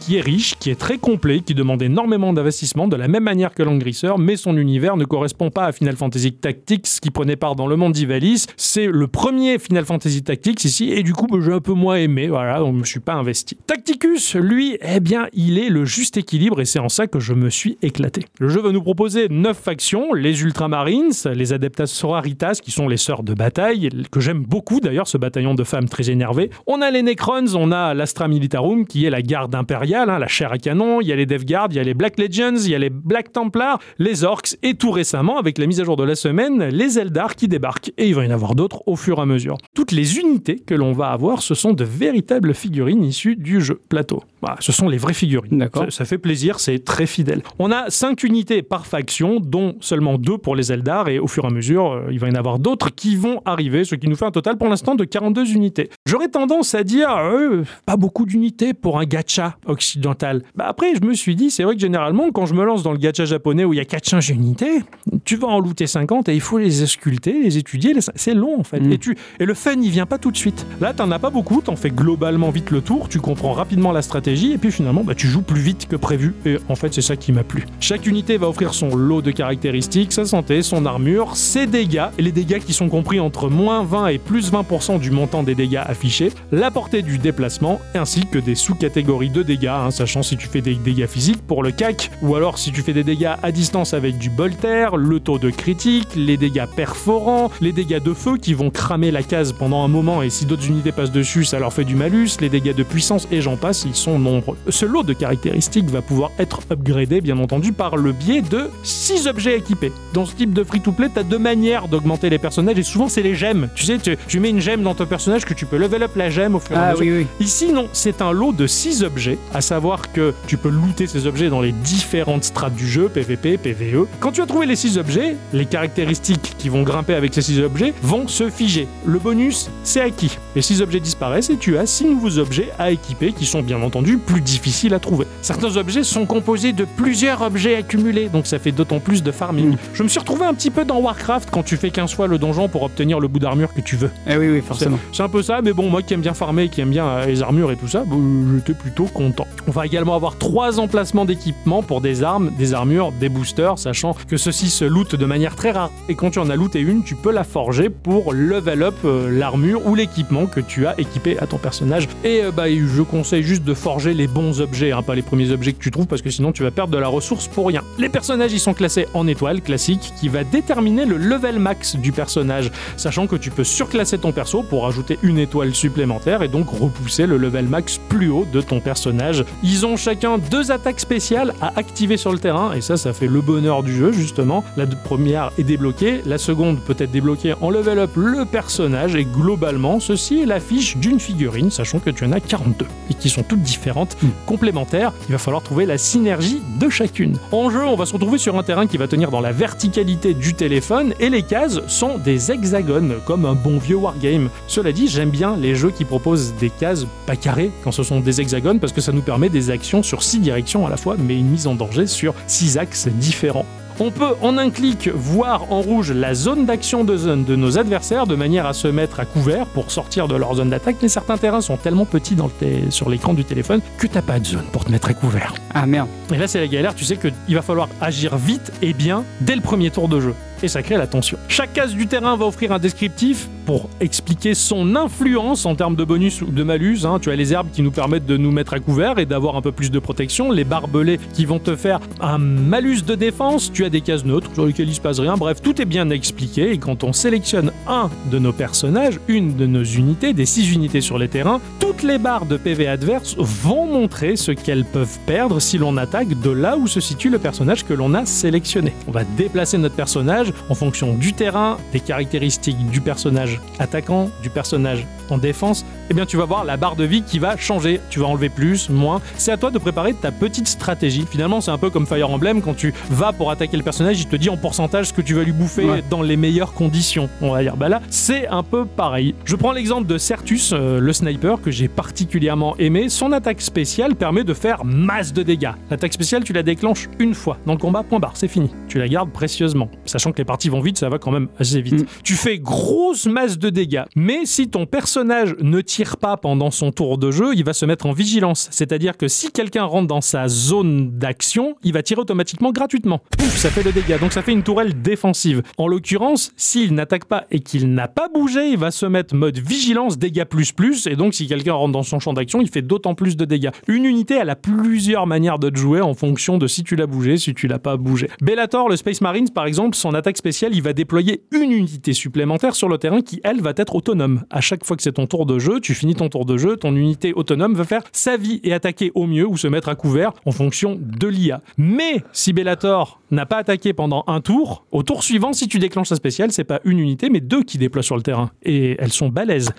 qui est riche, qui est très complet, qui demande énormément d'investissement de la même manière que Langrisseur, mais son univers ne correspond pas à Final Fantasy Tactics qui prenait part dans le monde d'Ivalice. C'est le premier Final Fantasy Tactics ici, et du coup, bah, j'ai un peu moins aimé, voilà, donc je me suis pas investi. Tacticus, lui, eh bien, il est le juste équilibre, et c'est en ça que je me suis éclaté. Le jeu va nous proposer 9 factions, les Ultramarines, les Adeptas Sororitas, qui sont les sœurs de bataille, que j'aime beaucoup d'ailleurs, ce bataillon de femmes très énervé. On a les Necrons, on a l'Astra Militarum, qui est la garde impériale, hein, la chair à canon, il y a les Death Guard, il y a les Black Legends, il y a les Black Templars, les Orcs, et tout récemment, avec la mise à jour de la semaine, les Eldar qui débarquent. Et il va y en avoir d'autres au fur et à mesure. Toutes les unités que l'on va avoir, ce sont de véritables figurines issues du jeu plateau. Voilà, ce sont les vraies figurines. D'accord. Ça, ça fait plaisir, c'est très fidèle. On a 5 unités par faction, dont seulement 2 pour les Eldar, et au fur et à mesure, euh, il va y en avoir d'autres qui vont arriver, ce qui nous fait un total pour l'instant de 42 unités. J'aurais tendance à dire, euh, pas beaucoup d'unités pour un gacha occidental. Bah après, je me suis dit, c'est vrai que généralement, quand je me lance dans le gacha japonais où il y a 400 unités, tu vas en looter 50 et il faut les ausculter, les étudier, les- c'est long en fait. Mm. Et, tu, et le fun, il vient pas tout de suite. Là, t'en as pas beaucoup, t'en fais globalement vite le tour, tu comprends rapidement la stratégie et puis finalement, bah, tu joues plus vite que prévu. Et en fait, c'est ça qui m'a plu. Chaque unité va offrir son lot de caractéristiques, sa santé, son armure, ses dégâts, les dégâts qui sont compris entre moins 20 et plus 20% du montant des dégâts affichés, la portée du déplacement, ainsi que des sous-catégories de dégâts, hein, sachant si tu fais des dégâts physiques pour le CAC, ou alors si tu fais des dégâts à distance avec du bulk terre, le taux de critique, les dégâts perforants, les dégâts de feu qui vont cramer la case pendant un moment et si d'autres unités passent dessus, ça leur fait du malus, les dégâts de puissance et j'en passe, ils sont nombreux. Ce lot de caractéristiques va pouvoir être upgradé, bien entendu, par le biais de 6 objets équipés. Dans ce type de free-to-play, t'as deux manières d'augmenter les personnages et souvent c'est les gemmes. Tu sais, tu, tu mets une gemme dans ton personnage que tu peux level up la gemme au fur et à Ah mesure. oui, oui. Ici, non, c'est un lot de 6 objets, à savoir que tu peux looter ces objets dans les différentes strates du jeu, PVP, PVE. Quand tu as trouvé les 6 objets, les caractéristiques qui vont grimper avec ces 6 objets vont se figer. Le bonus, c'est acquis. Les 6 objets disparaissent et tu as 6 nouveaux objets à équiper qui sont bien entendu plus difficiles à trouver. Certains objets sont composés de plusieurs objets accumulés, donc ça fait d'autant plus de farming. Mm. Je me suis retrouvé un petit peu dans Warcraft quand tu fais 15 fois le donjon pour obtenir le bout d'armure que tu veux. Ah oui, oui, forcément. C'est un peu ça, mais bon, moi qui aime bien farmer, qui aime bien euh, les armures et tout ça, bah, j'étais plutôt content. On va également avoir trois emplacements d'équipement pour des armes, des armures, des boosters, sachant que ceux-ci se lootent de manière très rare. Et quand tu en as looté une, tu peux la forger pour level up euh, l'armure ou l'équipement que tu as équipé à ton personnage. Et euh, bah, je conseille juste de forger les bons objets, hein, pas les premiers objets que tu trouves, parce que sinon tu vas perdre de la ressource pour rien. Les personnages, ils sont classés en étoiles classique, qui va déterminer le level max du personnage, sachant que tu peux surclasser ton perso pour ajouter une étoile supplémentaire et donc repousser le level max plus haut de ton personnage. Ils ont chacun deux attaques spéciales à activer sur le terrain et ça, ça fait le bonheur du jeu justement. La première est débloquée, la seconde peut être débloquée en level up le personnage et globalement, ceci est l'affiche d'une figurine, sachant que tu en as 42 et qui sont toutes différentes, complémentaires. Il va falloir trouver la synergie de chacune. En jeu, on va se retrouver sur un terrain qui va tenir dans la verticalité du et les cases sont des hexagones comme un bon vieux wargame. Cela dit, j'aime bien les jeux qui proposent des cases pas carrées quand ce sont des hexagones parce que ça nous permet des actions sur six directions à la fois mais une mise en danger sur six axes différents. On peut en un clic voir en rouge la zone d'action de zone de nos adversaires de manière à se mettre à couvert pour sortir de leur zone d'attaque, mais certains terrains sont tellement petits dans le té- sur l'écran du téléphone que t'as pas de zone pour te mettre à couvert. Ah merde. Et là, c'est la galère, tu sais qu'il va falloir agir vite et bien dès le premier tour de jeu. Et ça crée la tension. Chaque case du terrain va offrir un descriptif pour expliquer son influence en termes de bonus ou de malus. hein. Tu as les herbes qui nous permettent de nous mettre à couvert et d'avoir un peu plus de protection, les barbelés qui vont te faire un malus de défense, tu as des cases neutres sur lesquelles il se passe rien. Bref, tout est bien expliqué et quand on sélectionne un de nos personnages, une de nos unités, des six unités sur les terrains, toutes les barres de PV adverses vont montrer ce qu'elles peuvent perdre si l'on attaque de là où se situe le personnage que l'on a sélectionné. On va déplacer notre personnage en fonction du terrain, des caractéristiques du personnage attaquant, du personnage en défense. Eh bien, tu vas voir la barre de vie qui va changer. Tu vas enlever plus, moins. C'est à toi de préparer ta petite stratégie. Finalement, c'est un peu comme Fire Emblem quand tu vas pour attaquer le personnage, il te dit en pourcentage ce que tu vas lui bouffer Ouais. dans les meilleures conditions. On va dire, bah là, c'est un peu pareil. Je prends l'exemple de Certus, euh, le sniper, que j'ai particulièrement aimé. Son attaque spéciale permet de faire masse de dégâts. L'attaque spéciale, tu la déclenches une fois. Dans le combat, point barre, c'est fini. Tu la gardes précieusement. Sachant que les parties vont vite, ça va quand même assez vite. Mm. Tu fais grosse masse de dégâts. Mais si ton personnage ne tire pas pendant son tour de jeu, il va se mettre en vigilance. C'est-à-dire que si quelqu'un rentre dans sa zone d'action, il va tirer automatiquement gratuitement. Pouf, ça fait le dégât. Donc ça fait une tourelle défensive. En l'occurrence, s'il n'attaque pas et qu'il n'a pas bougé, il va se mettre mode vigilance, dégâts plus plus. Et donc si quelqu'un rentre dans son champ d'action, il fait d'autant plus de dégâts. Une unité, elle a plusieurs manières de te jouer en fonction de si tu l'as bougé, si tu l'as pas bougé. Bellator, le Space Marines, par exemple, son attaque spéciale, il va déployer une unité supplémentaire sur le terrain qui, elle, va être autonome. À chaque fois que c'est ton tour de jeu, tu finis ton tour de jeu, ton unité autonome va faire sa vie et attaquer au mieux ou se mettre à couvert en fonction de l'IA. Mais si Bellator n'a pas attaqué pendant un tour, au tour suivant, si tu déclenches sa spéciale, c'est pas une unité, mais deux qui déploient sur le terrain. Et elles sont balèzes.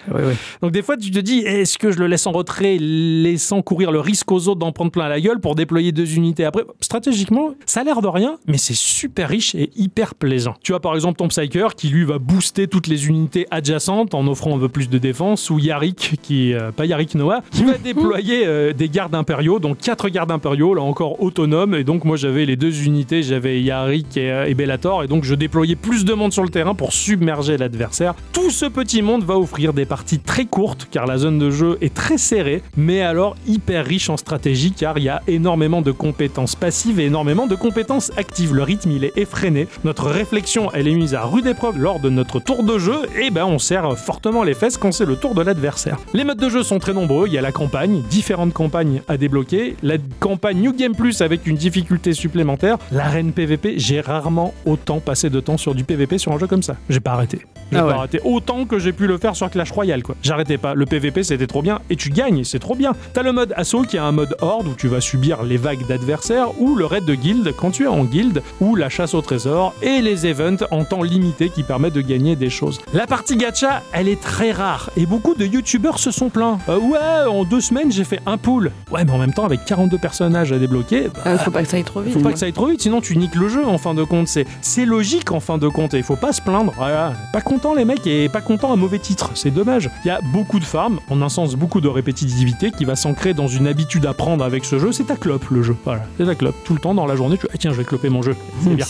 Donc des fois, tu te dis, est-ce que je le laisse en retrait, laissant courir le risque aux autres d'en prendre plein la gueule pour déployer deux unités après Stratégiquement, ça a l'air de rien, mais c'est super riche et hyper plaisant. Tu as par exemple ton Psyker qui lui va booster toutes les unités adjacentes en offrant un peu plus de défense, ou Yarik, qui, euh, pas Yarik Noah, qui va déployer euh, des gardes impériaux, donc quatre gardes impériaux, là encore autonomes, et donc moi j'avais les deux unités, j'avais Yarik et, euh, et Bellator, et donc je déployais plus de monde sur le terrain pour submerger l'adversaire. Tout ce petit monde va offrir des parties très courtes, car la zone de jeu est très serrée, mais alors hyper riche en stratégie, car il y a énormément de compétences passives et énormément de compétences actives. Le rythme, il est effréné. Notre réflexion, elle est mise à rude épreuve lors de notre tour de jeu, et ben on serre fortement les fesses quand c'est le tour de l'adversaire. Les modes de jeu sont très nombreux. Il y a la campagne, différentes campagnes à débloquer, la campagne New Game Plus avec une difficulté supplémentaire, l'arène PVP, j'ai rarement autant passé de temps sur du PVP sur un jeu comme ça. J'ai pas arrêté. J'ai Ah pas arrêté. Autant que j'ai pu le faire sur Clash Royale, quoi. J'arrêtais pas. Le PVP, c'était trop bien. Et tu gagnes, c'est trop bien. T'as le mode assaut qui est un mode horde où tu vas subir les vagues d'adversaires, ou le raid de guild quand tu es en guild, ou la chasse au trésor, et les events en temps limité qui permettent de gagner des choses. La partie gacha, elle est très rare. Et beaucoup de youtubeurs se sont plaints. Euh, ouais, en deux semaines, j'ai fait un pool. Ouais, mais en même temps, avec 42 personnages à débloquer, bah, Euh, faut pas que ça aille trop vite. faut pas que ça aille trop vite, sinon tu niques le jeu en fin de compte. C'est, logique en fin de compte et il faut pas se plaindre. Voilà. Pas content les mecs et pas content un mauvais titre. C'est dommage. Il y a beaucoup de farm, en un sens beaucoup de répétitivité qui va s'ancrer dans une habitude à prendre avec ce jeu. C'est ta clope le jeu. Voilà. C'est ta clope. Tout le temps dans la journée, tu ah, tiens, je vais cloper mon jeu. C'est bien.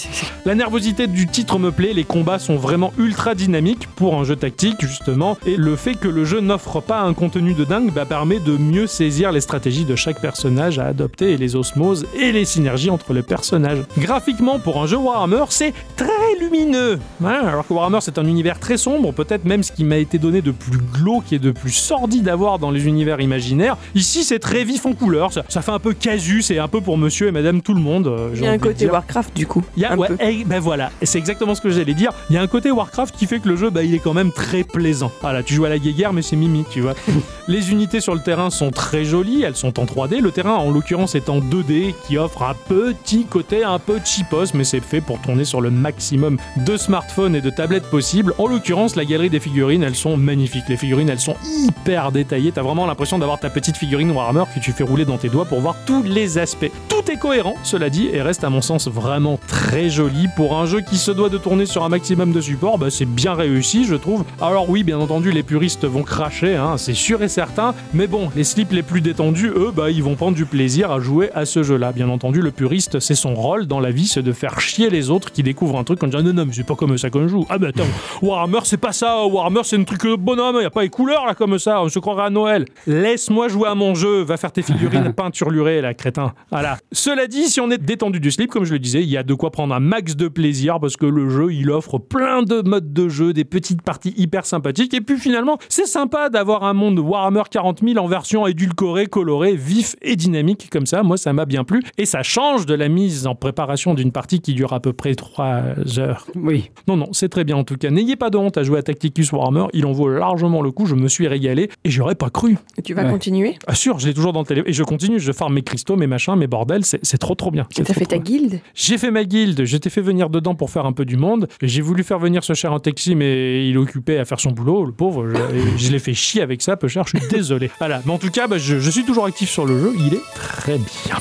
La nervosité du titre me plaît, les combats sont vraiment ultra dynamiques pour un jeu tactique justement, et le fait que le jeu n'offre pas un contenu de dingue bah, permet de mieux saisir les stratégies de chaque personnage à adopter et les osmoses et les synergies entre les personnages. Graphiquement, pour un jeu Warhammer, c'est très lumineux, Hein, alors que Warhammer c'est un univers très sombre, peut-être même ce qui m'a été donné de plus glauque et de plus sordide à voir dans les univers imaginaires. Ici c'est très vif en couleurs, ça, ça fait un peu casu, c'est un peu pour monsieur et madame tout le monde. euh, Il y a un côté. Warcraft du coup. Il y a, un ouais, peu. eh, ben voilà, Et c'est exactement ce que j'allais dire. Il y a un côté Warcraft qui fait que le jeu, bah, il est quand même très plaisant. Voilà, tu joues à la guéguerre, mais c'est mimi, tu vois. Les unités sur le terrain sont très jolies, elles sont en 3D. Le terrain, en l'occurrence, est en 2D, qui offre un petit côté un peu cheapos, mais c'est fait pour tourner sur le maximum de smartphones et de tablettes possibles. En l'occurrence, la galerie des figurines, elles sont magnifiques. Les figurines, elles sont hyper détaillées. T'as vraiment l'impression d'avoir ta petite figurine Warhammer que tu fais rouler dans tes doigts pour voir tous les aspects. Tout est cohérent, cela dit, et reste à mon sens vraiment très joli pour un jeu qui se doit de tourner sur un maximum de supports. Bah, c'est bien réussi, je trouve. Alors oui, bien entendu, les puristes vont cracher, hein, c'est sûr et certain. Mais bon, les slips les plus détendus, eux, bah, ils vont prendre du plaisir à jouer à ce jeu-là. Bien entendu, le puriste, c'est son rôle dans la vie, c'est de faire chier les autres qui découvrent un truc en disant non, non, mais c'est pas comme ça qu'on joue. Ah, bah attends, Warhammer, c'est pas ça. Warhammer, c'est un truc de bonhomme. Y a pas les couleurs là comme ça. On se croirait à Noël. Laisse-moi jouer à mon jeu. Va faire tes figurines peinturlurées, là, crétin. Voilà. Cela dit, si on est détendu du slip, comme je le disais, il y a de quoi prendre un max de plaisir parce que le jeu, il offre plein de modes de jeu, des petites parties hyper sympathiques. Et puis finalement, c'est sympa d'avoir un monde Warhammer 40 000 en version édulcorée, colorée, vif et dynamique comme ça. Moi, ça m'a bien plu. Et ça change de la mise en préparation d'une partie qui dure à peu près 3 heures. Oui. Non, non, c'est très bien en tout cas. N'ayez pas de honte à jouer à Tacticus Warhammer, il en vaut largement le coup. Je me suis régalé et j'aurais pas cru. Et tu vas Ouais. continuer? Ah, sûr, je l'ai toujours dans le télé. Et je continue, je farme mes cristaux, mes machins, mes bordels. C'est trop, trop bien. Et t'as fait ta bien. guilde? J'ai fait ma guilde, j'étais fait venir dedans pour faire un peu du monde. J'ai voulu faire venir ce cher Antexi, mais il est occupé à faire son boulot, le pauvre. Je, je l'ai fait chier avec ça, peu cher, je suis désolé. Voilà, mais en tout cas, bah, je, je suis toujours actif sur le jeu, il est très bien.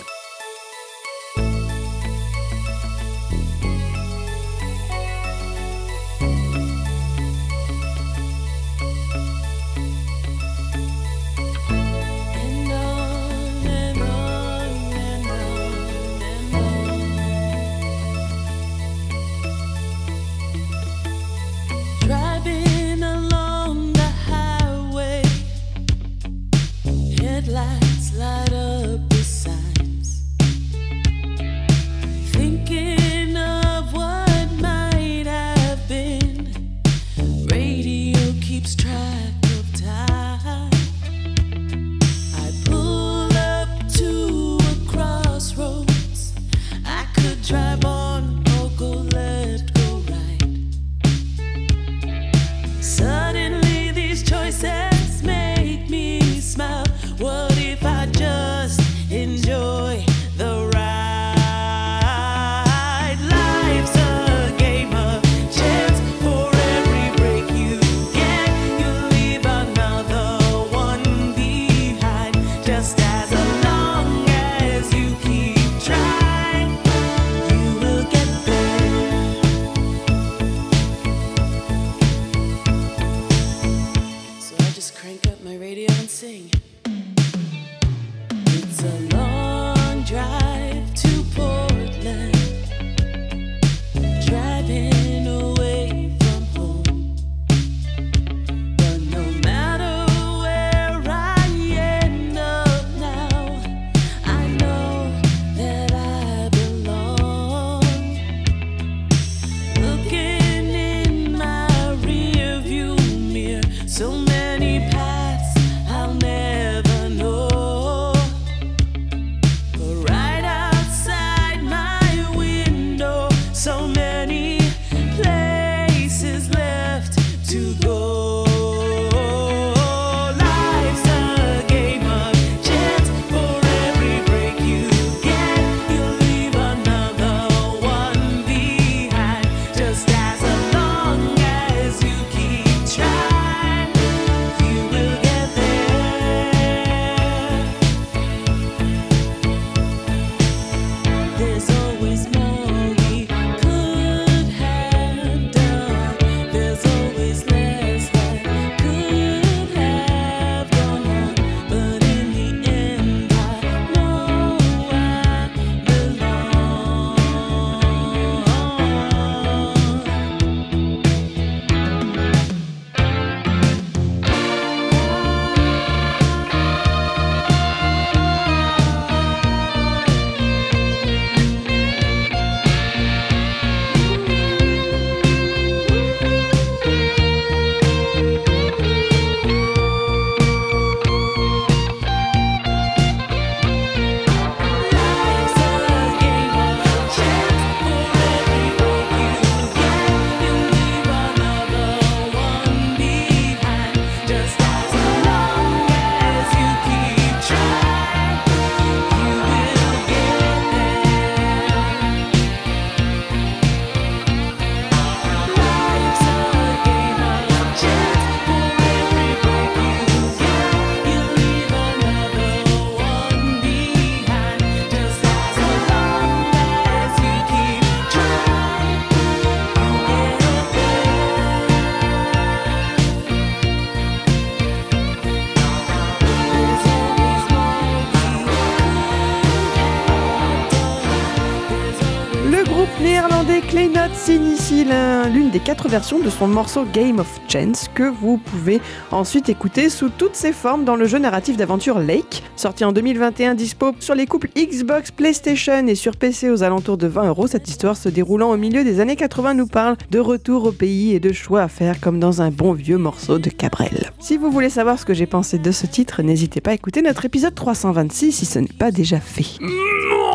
Kleinot signe ici l'un- l'une des quatre versions de son morceau Game of Chance que vous pouvez ensuite écouter sous toutes ses formes dans le jeu narratif d'aventure Lake, sorti en 2021, dispo sur les couples Xbox, PlayStation et sur PC aux alentours de 20 euros. Cette histoire se déroulant au milieu des années 80 nous parle de retour au pays et de choix à faire comme dans un bon vieux morceau de Cabrel. Si vous voulez savoir ce que j'ai pensé de ce titre, n'hésitez pas à écouter notre épisode 326 si ce n'est pas déjà fait.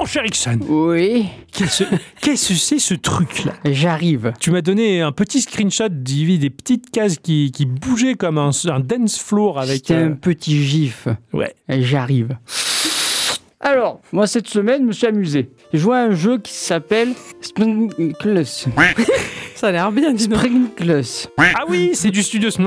Cher Ixon, Oui, qu'est-ce que c'est ce truc-là? J'arrive. Tu m'as donné un petit screenshot d'Ivy, des petites cases qui, qui bougeaient comme un, un dance floor avec. C'était euh, un petit gif. Ouais. J'arrive. Alors, moi cette semaine, je me suis amusé. J'ai joué à un jeu qui s'appelle Sprinkles. Ça a l'air bien, dis donc. Ah oui, c'est du studio.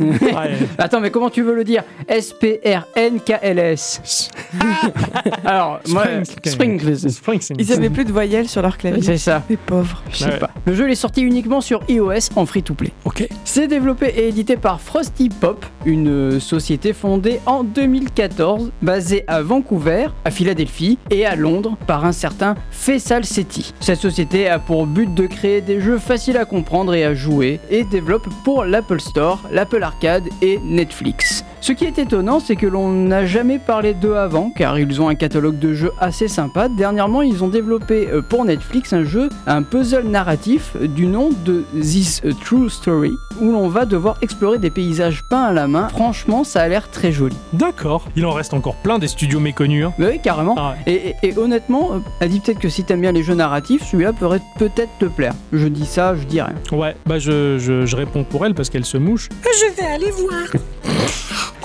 Ouais. Attends, mais comment tu veux le dire? S-P-R-N-K-L-S. Alors, moi. Springsteen. Ils avaient plus de voyelles sur leur clavier. C'est ça. Les pauvres. Je sais Ouais. pas. Le jeu il est sorti uniquement sur iOS en free-to-play. Ok. C'est développé et édité par Frosty Pop, une euh, société fondée en 2014, basée à Vancouver, à Philadelphie et à Londres par un certain Faisal Sethi. Cette société a pour but de créer des jeux faciles à comprendre et à jouer et développe pour l'Apple Store, l'Apple Arcade et Netflix. Ce qui est étonnant, c'est que l'on n'a jamais parlé d'eux avant, car ils ont un catalogue de jeux assez sympa. Dernièrement, ils ont développé euh, pour Netflix un jeu, un puzzle narratif du nom de This A True Story, où l'on va devoir explorer des paysages peints à la main. Franchement, ça a l'air très joli. D'accord. Il en reste encore plein des studios méconnus. hein. Oui, carrément. Ah ouais. Et, et- et honnêtement, euh, elle dit peut-être que si t'aimes bien les jeux narratifs, celui-là pourrait peut-être te plaire. Je dis ça, je dis rien. Ouais, bah je, je, je réponds pour elle parce qu'elle se mouche.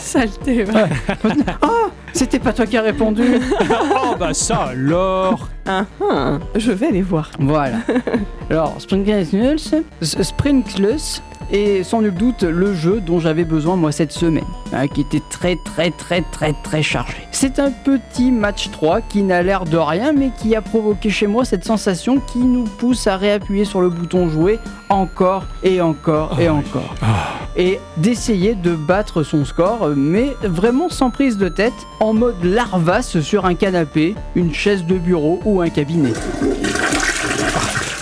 Saleté. Oh, c'était pas toi qui as répondu. oh bah ça alors Ah, ah, Je vais aller voir. Voilà. Alors, Sprinkles, Sprinkles est sans nul doute le jeu dont j'avais besoin moi cette semaine, hein, qui était très très très très très chargé. C'est un petit match 3 qui n'a l'air de rien, mais qui a provoqué chez moi cette sensation qui nous pousse à réappuyer sur le bouton jouer encore et encore et encore. Et d'essayer de battre son score, mais vraiment sans prise de tête, en mode larvasse sur un canapé, une chaise de bureau ou un cabinet.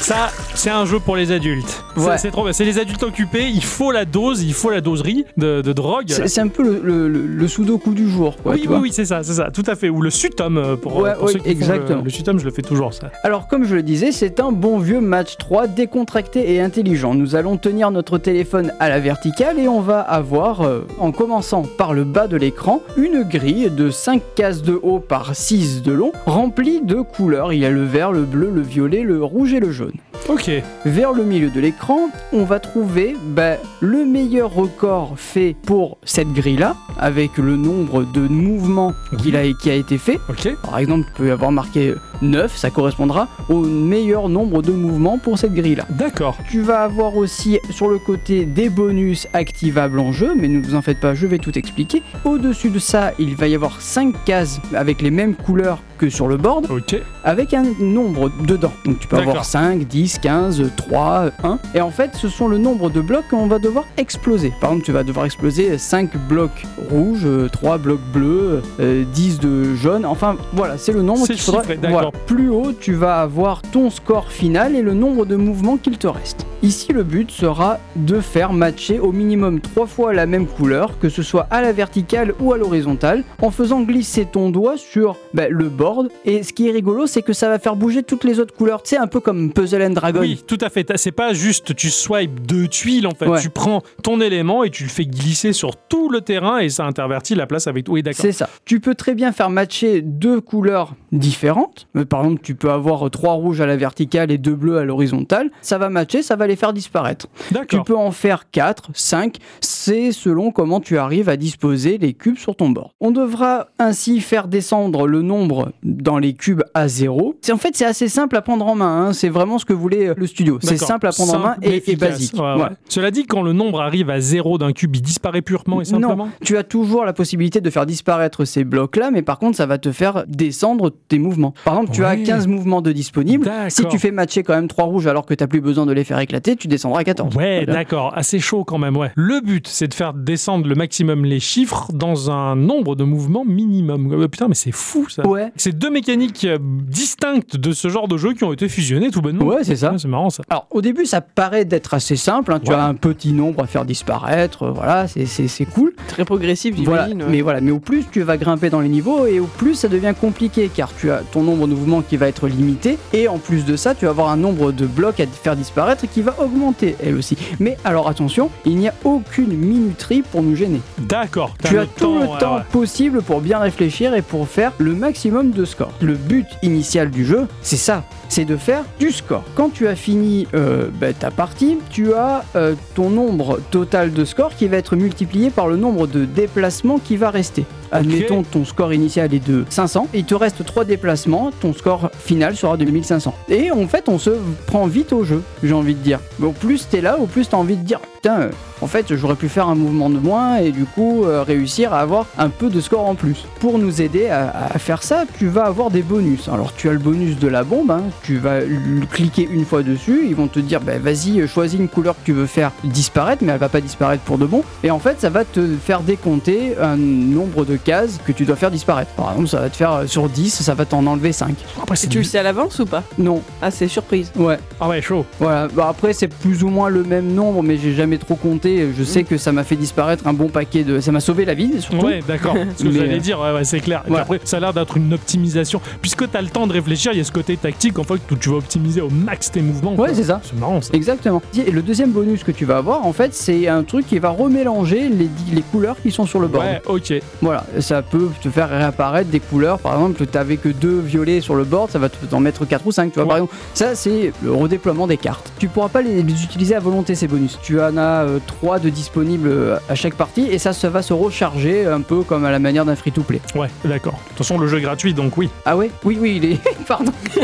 Ça, c'est un jeu pour les adultes. C'est- Ouais. C'est trop. C'est les adultes occupés. Il faut la dose, il faut la doserie de, de drogue. C'est un peu le, le, le- le sudoku du jour, quoi, oui, tu oui, oui, c'est ça, c'est ça, tout à fait. Ou le sutum euh, pour, Ouais, pour oui, ceux qui font exactement. le, le je le fais toujours ça. Alors comme je le disais, c'est un bon vieux match 3 décontracté et intelligent. Nous allons tenir notre téléphone à la verticale et on va avoir, euh, en commençant par le bas de l'écran, une grille de 5 cases de haut par 6 de long, remplie de couleurs. Il y a le vert, le bleu, le violet, le rouge et le jaune. Ok. Vers le milieu de l'écran, on va trouver bah, le meilleur record fait pour cette grille-là, avec le nombre de mouvements qu'il a, qui a été fait. Ok. Par exemple, tu peux avoir marqué 9, ça correspondra au meilleur nombre de mouvements pour cette grille-là. D'accord. Tu vas avoir aussi sur le côté des bonus activables en jeu, mais ne vous en faites pas, je vais tout expliquer. Au-dessus de ça, il va y avoir 5 cases avec les mêmes couleurs que sur le board, Ok. avec un nombre dedans. Donc tu peux avoir 5, 10, 15, 3, 1. Et en fait, ce sont le nombre de blocs qu'on va devoir exploser. Par exemple, tu vas devoir exploser 5 blocs rouges, 3 blocs bleus, euh, 10 de jaune. Enfin, voilà, c'est le nombre qu'il faudra. Voilà. Plus haut, tu vas avoir ton score final et le nombre de mouvements qu'il te reste. Ici, le but sera de faire matcher au minimum 3 fois la même couleur, que ce soit à la verticale ou à l'horizontale, en faisant glisser ton doigt sur bah, le board. Et ce qui est rigolo, c'est que ça va faire bouger toutes les autres couleurs. C'est un peu comme Puzzle and. Oui, tout à fait. C'est pas juste tu swipes deux tuiles en fait. Ouais. Tu prends ton élément et tu le fais glisser sur tout le terrain et ça intervertit la place avec. Oui, d'accord. C'est ça. Tu peux très bien faire matcher deux couleurs différentes. Euh, Par exemple, tu peux avoir trois rouges à la verticale et deux bleus à l'horizontale. Ça va matcher, ça va les faire disparaître. Tu peux en faire 4, 5, c'est selon comment tu arrives à disposer les cubes sur ton board. On devra ainsi faire descendre le nombre dans les cubes à 0. C'est en fait c'est assez simple à prendre en main, hein. c'est vraiment ce que voulait euh, le studio. C'est simple à prendre en main et, basique. Ouais, ouais. Ouais. Cela dit, quand le nombre arrive à zéro d'un cube, il disparaît purement et simplement. Non, tu as toujours la possibilité de faire disparaître ces blocs-là, mais par contre, ça va te faire descendre tes mouvements. Par exemple, tu as Ouais. 15 mouvements de disponibles. Si tu fais matcher quand même 3 rouges alors que tu n'as plus besoin de les faire éclater, tu descendras à 14. Ouais, Voilà. d'accord, assez chaud quand même, ouais. Le but, c'est de faire descendre le maximum les chiffres dans un nombre de mouvements minimum. Euh, putain, mais c'est fou ça. Ouais. C'est deux mécaniques euh, distinctes de ce genre de jeu qui ont été fusionnées tout bonnement. Ouais, c'est ça. Ouais, c'est marrant ça. Alors au début ça paraît d'être assez simple, hein. tu Ouais. as un petit nombre à faire disparaître, euh, voilà, c'est- c'est c'est cool. Très progressif, Voilà. ouais. Mais voilà, mais au plus tu vas grimper dans les niveaux et au plus ça devient compliqué car tu as ton nombre de mouvements qui va être limité et en plus de ça tu vas avoir un nombre de blocs à faire disparaître qui va augmenter elle aussi. Mais alors attention, il n'y a aucune minuterie pour nous gêner. D'accord. Tu le as tout le ouais, temps ouais. possible pour bien réfléchir et pour faire le maximum de score. Le but initial du jeu, c'est ça. C'est de faire du score. Quand tu as fini euh, bah, ta partie, tu as euh, ton nombre total de score qui va être multiplié par le nombre de déplacements qui va rester. Admettons ton score initial est de 500, il te reste 3 déplacements, ton score final sera de 1500. Et en fait, on se prend vite au jeu, j'ai envie de dire. Au plus t'es là, au plus t'as envie de dire putain, euh, en fait, j'aurais pu faire un mouvement de moins et du coup euh, réussir à avoir un peu de score en plus. Pour nous aider à, faire ça, tu vas avoir des bonus. Alors, tu as le bonus de la bombe, hein, tu vas cliquer une fois dessus, ils vont te dire bah, vas-y, choisis une couleur que tu veux faire disparaître, mais elle va pas disparaître pour de bon. Et en fait, ça va te faire décompter un nombre de cases que tu dois faire disparaître. Par exemple, ça va te faire euh, sur 10, ça va t'en enlever 5. Après, Et tu le sais à l'avance ou pas? Non, Ah, c'est surprise. ouais. Ah ouais, chaud. Voilà, bah après c'est plus ou moins le même nombre, mais j'ai jamais trop compté. Je sais que ça m'a fait disparaître un bon paquet de. Ça m'a sauvé la vie surtout. Ouais, d'accord. Ce que Mais, j'allais euh, dire, ouais, ouais, c'est clair. Et puis voilà. après, ça a l'air d'être une optimisation. Puisque tu as le temps de réfléchir, il y a ce côté tactique, en fait, où tu vas optimiser au max tes mouvements. Ouais, c'est ça. C'est marrant ça. Exactement. Et le deuxième bonus que tu vas avoir, en fait, c'est un truc qui va remélanger les, les couleurs qui sont sur le board. Ouais, ok. Voilà, ça peut te faire réapparaître des couleurs. Par exemple, t'avais que deux violets sur le board, ça va te- t'en mettre 4 ou 5, tu vois. Ouais. Par exemple, ça c'est le redéploiement des cartes. Tu pourras pas les, les utiliser à volonté ces bonus. Tu en as 3 de disponibles euh, à chaque partie et ça, ça va se recharger un peu comme à la manière d'un free-to-play. Ouais, d'accord. De toute façon, le jeu est gratuit, donc oui. Ah ouais? Oui, oui, il est. Pardon.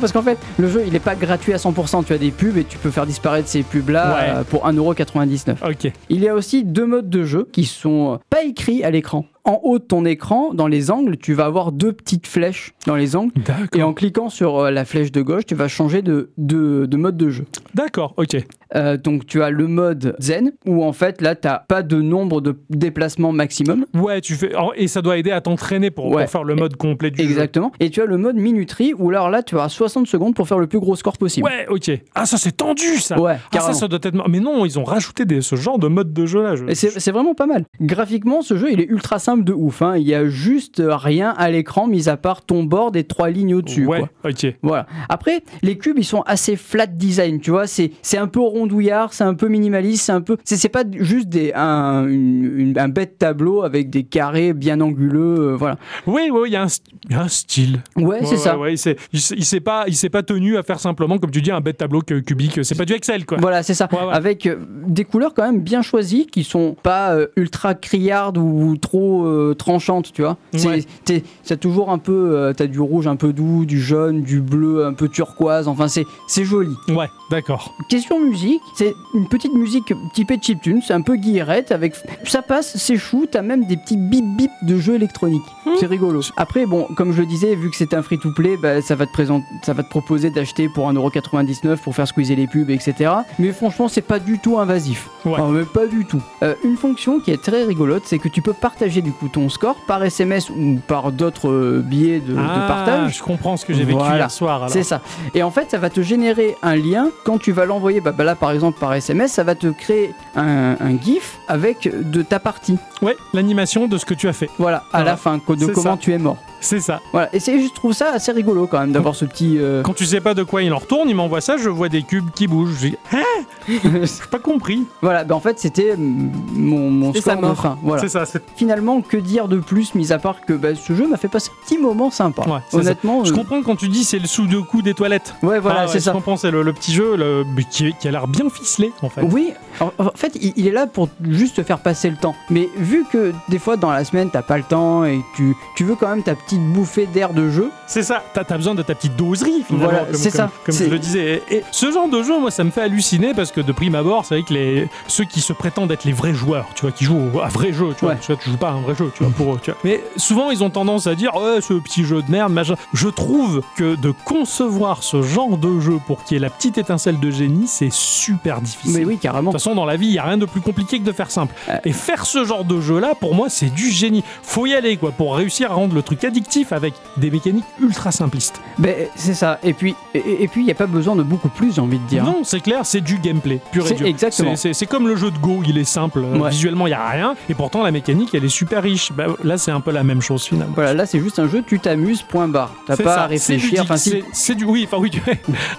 Parce qu'en fait, le jeu il est pas gratuit à 100%. Tu as des pubs et tu peux faire disparaître ces pubs là Ouais. pour 1,99€. Ok. Il y a aussi deux modes de jeu qui sont euh, pas écrits à l'écran. En haut de ton écran, dans les angles, tu vas avoir deux petites flèches dans les angles. Et en cliquant sur euh, la flèche de gauche, tu vas changer de, de, de mode de jeu. D'accord, ok. Euh, donc tu as le mode zen, où en fait là, tu pas de nombre de déplacements maximum. Ouais, tu fais. Et ça doit aider à t'entraîner pour, faire le mode complet du Exactement. Et tu as le mode minuterie, où alors là, tu auras 60 secondes pour faire le plus gros score possible. Ouais, ok. Ah, ça c'est tendu ça. Ouais, Ah, ça, ça doit être. Mais non, ils ont rajouté des, ce genre de mode de jeu là. Je... C'est vraiment pas mal. Graphiquement, ce jeu, il est ultra simple de ouf. hein. Il y a juste rien à l'écran, mis à part ton board et trois lignes au-dessus. Ouais, quoi. ok. Voilà. Après, les cubes, ils sont assez flat design, tu vois. C'est c'est un peu rondouillard, c'est un peu minimaliste, c'est un peu. C'est c'est pas juste des, un, une- une- un bête tableau avec des carrés bien anguleux, euh, voilà. Oui, oui, il y, a un st- il y a un style. Ouais, c'est ça. ouais, il s'est- il s'est il s'est pas, il s'est pas tenu à faire simplement, comme tu dis, un bête tableau que- cubique. C'est pas du Excel, quoi. Voilà, c'est ça. Avec euh, des couleurs quand même bien choisies qui sont pas euh, ultra criardes ou trop euh, tranchantes, tu vois. C'est Ouais. c'est toujours un peu. euh, T'as du rouge un peu doux, du jaune, du bleu un peu turquoise. Enfin, c'est c'est joli. Ouais, d'accord. Question musique, c'est une petite musique typée chiptune, c'est un peu guillerette avec ça passe, c'est chou, t'as même des petits bip bip de jeux électroniques. C'est rigolo. Après bon, comme je le disais, vu que c'est un free to play, bah, ça va te présenter ça va te proposer d'acheter pour 1,99€ pour faire squeezer les pubs etc. Mais franchement, c'est pas du tout invasif. Ouais. Mais pas du tout. Euh, une fonction qui est très rigolote, c'est que tu peux partager du coup ton score par SMS ou par d'autres euh, billets de, de ah, partage. je comprends ce que j'ai vécu Voilà. hier soir. C'est ça. Et en fait, ça va te générer un lien quand tu vas l'envoyer. Bah, bah là, par exemple, par SMS, ça va te créer un, un GIF avec de ta partie. Ouais, l'animation de ce que tu as fait. Voilà, à Voilà. la fin, de comment ça. tu es mort. C'est ça. Voilà. Et je trouve ça assez rigolo quand même d'avoir ce petit. euh, Quand tu sais pas de quoi il en retourne, il m'envoie ça, je vois des cubes qui bougent. Je dis, hein J'ai pas compris. voilà, bah en fait, c'était mon, mon score de fin. Voilà. C'est ça. Finalement, que dire de plus, mis à part que bah, ce jeu m'a fait passer un petit moment sympa. Ouais, c'est Honnêtement. Je euh, comprends quand tu dis c'est le sous-de-coup des toilettes. Ouais, voilà, Ah ouais, c'est Je ça. comprends, c'est le, le petit jeu le- qui, qui a l'air bien ficelé en fait. Oui, en, en fait, il, il est là pour juste te faire passer le temps. Mais vu que des fois dans la semaine t'as pas le temps et tu, tu veux quand même ta petite bouffée d'air de jeu. C'est ça, t'as as besoin de ta petite doserie finalement, Voilà, c'est ça. comme je le disais. Et, et ce genre de jeu, moi, ça me fait halluciner parce que de prime abord, c'est vrai que les, ceux qui se prétendent être les vrais joueurs, tu vois, qui jouent à vrai jeu, tu vois, Ouais. tu vois, tu joues pas à un vrai jeu, tu vois, pour eux, tu vois. Mais souvent, ils ont tendance à dire, ouais, ce petit jeu de merde, machin. Je trouve que de concevoir ce genre de jeu pour qu'il y ait la petite étincelle de génie, c'est super difficile. Mais oui, carrément. De toute façon, dans la vie, il n'y a rien de plus compliqué que de faire simple. Euh. Et faire ce genre de jeu-là, pour moi, c'est du génie. Faut y aller, quoi, pour réussir à rendre le truc addictif avec des mécaniques ultra simplistes. Ben, c'est ça. Et puis, et, et puis, il n'y a pas besoin de beaucoup plus, j'ai envie de dire. Non, c'est clair, c'est du gameplay, pur et C'est dur. exactement. C'est- comme le jeu de Go, il est simple. euh, Ouais. Visuellement, il n'y a rien. Et pourtant, la mécanique, elle est super riche. Bah, là, c'est un peu la même chose, finalement. Voilà, là, c'est juste un jeu, tu t'amuses, point barre. T'as pas ça, à réfléchir. Enfin, c'est- du, oui, enfin oui,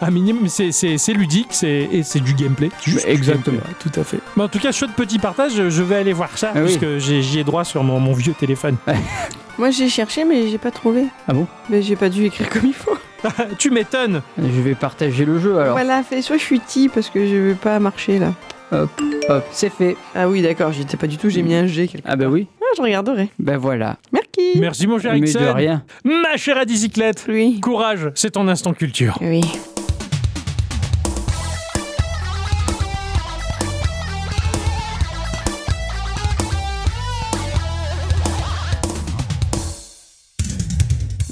un minimum, c'est- ludique, c'est et c'est du gameplay. Juste du exactement. gameplay, tout à fait. Mais en tout cas, chouette petit partage, je vais aller voir ça Ah oui. puisque j'ai- j'y ai droit sur mon, mon vieux téléphone. Moi j'ai cherché mais j'ai pas trouvé. Ah bon Mais j'ai pas dû écrire comme il faut. tu m'étonnes. Je vais partager le jeu alors. Voilà, fais soit je suis ti parce que je veux pas marcher là. Hop, c'est fait. Ah oui d'accord, j'y étais pas du tout, j'ai mis un G quelque Ah bah oui. Ah, je regarderai. Ben voilà. Merci. Merci mon cher Mais de rien. Ma chère Adicyclette. Oui. Courage, c'est ton instant culture. Oui.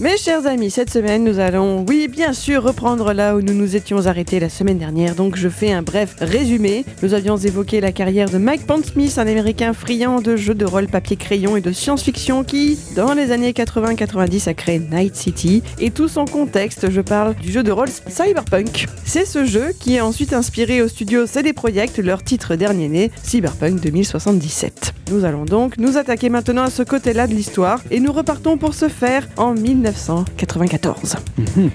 Mes chers amis, cette semaine, nous allons, oui, bien sûr, reprendre là où nous nous étions arrêtés la semaine dernière. Donc, je fais un bref résumé. Nous avions évoqué la carrière de Mike Pondsmith, un américain friand de jeux de rôle papier-crayon et de science-fiction qui, dans les années 80-90, a créé Night City. Et tout son contexte, je parle du jeu de rôle Cyberpunk. C'est ce jeu qui a ensuite inspiré au studio CD Projekt leur titre dernier né, Cyberpunk 2077. Nous allons donc nous attaquer maintenant à ce côté-là de l'histoire et nous repartons pour ce faire en 1994.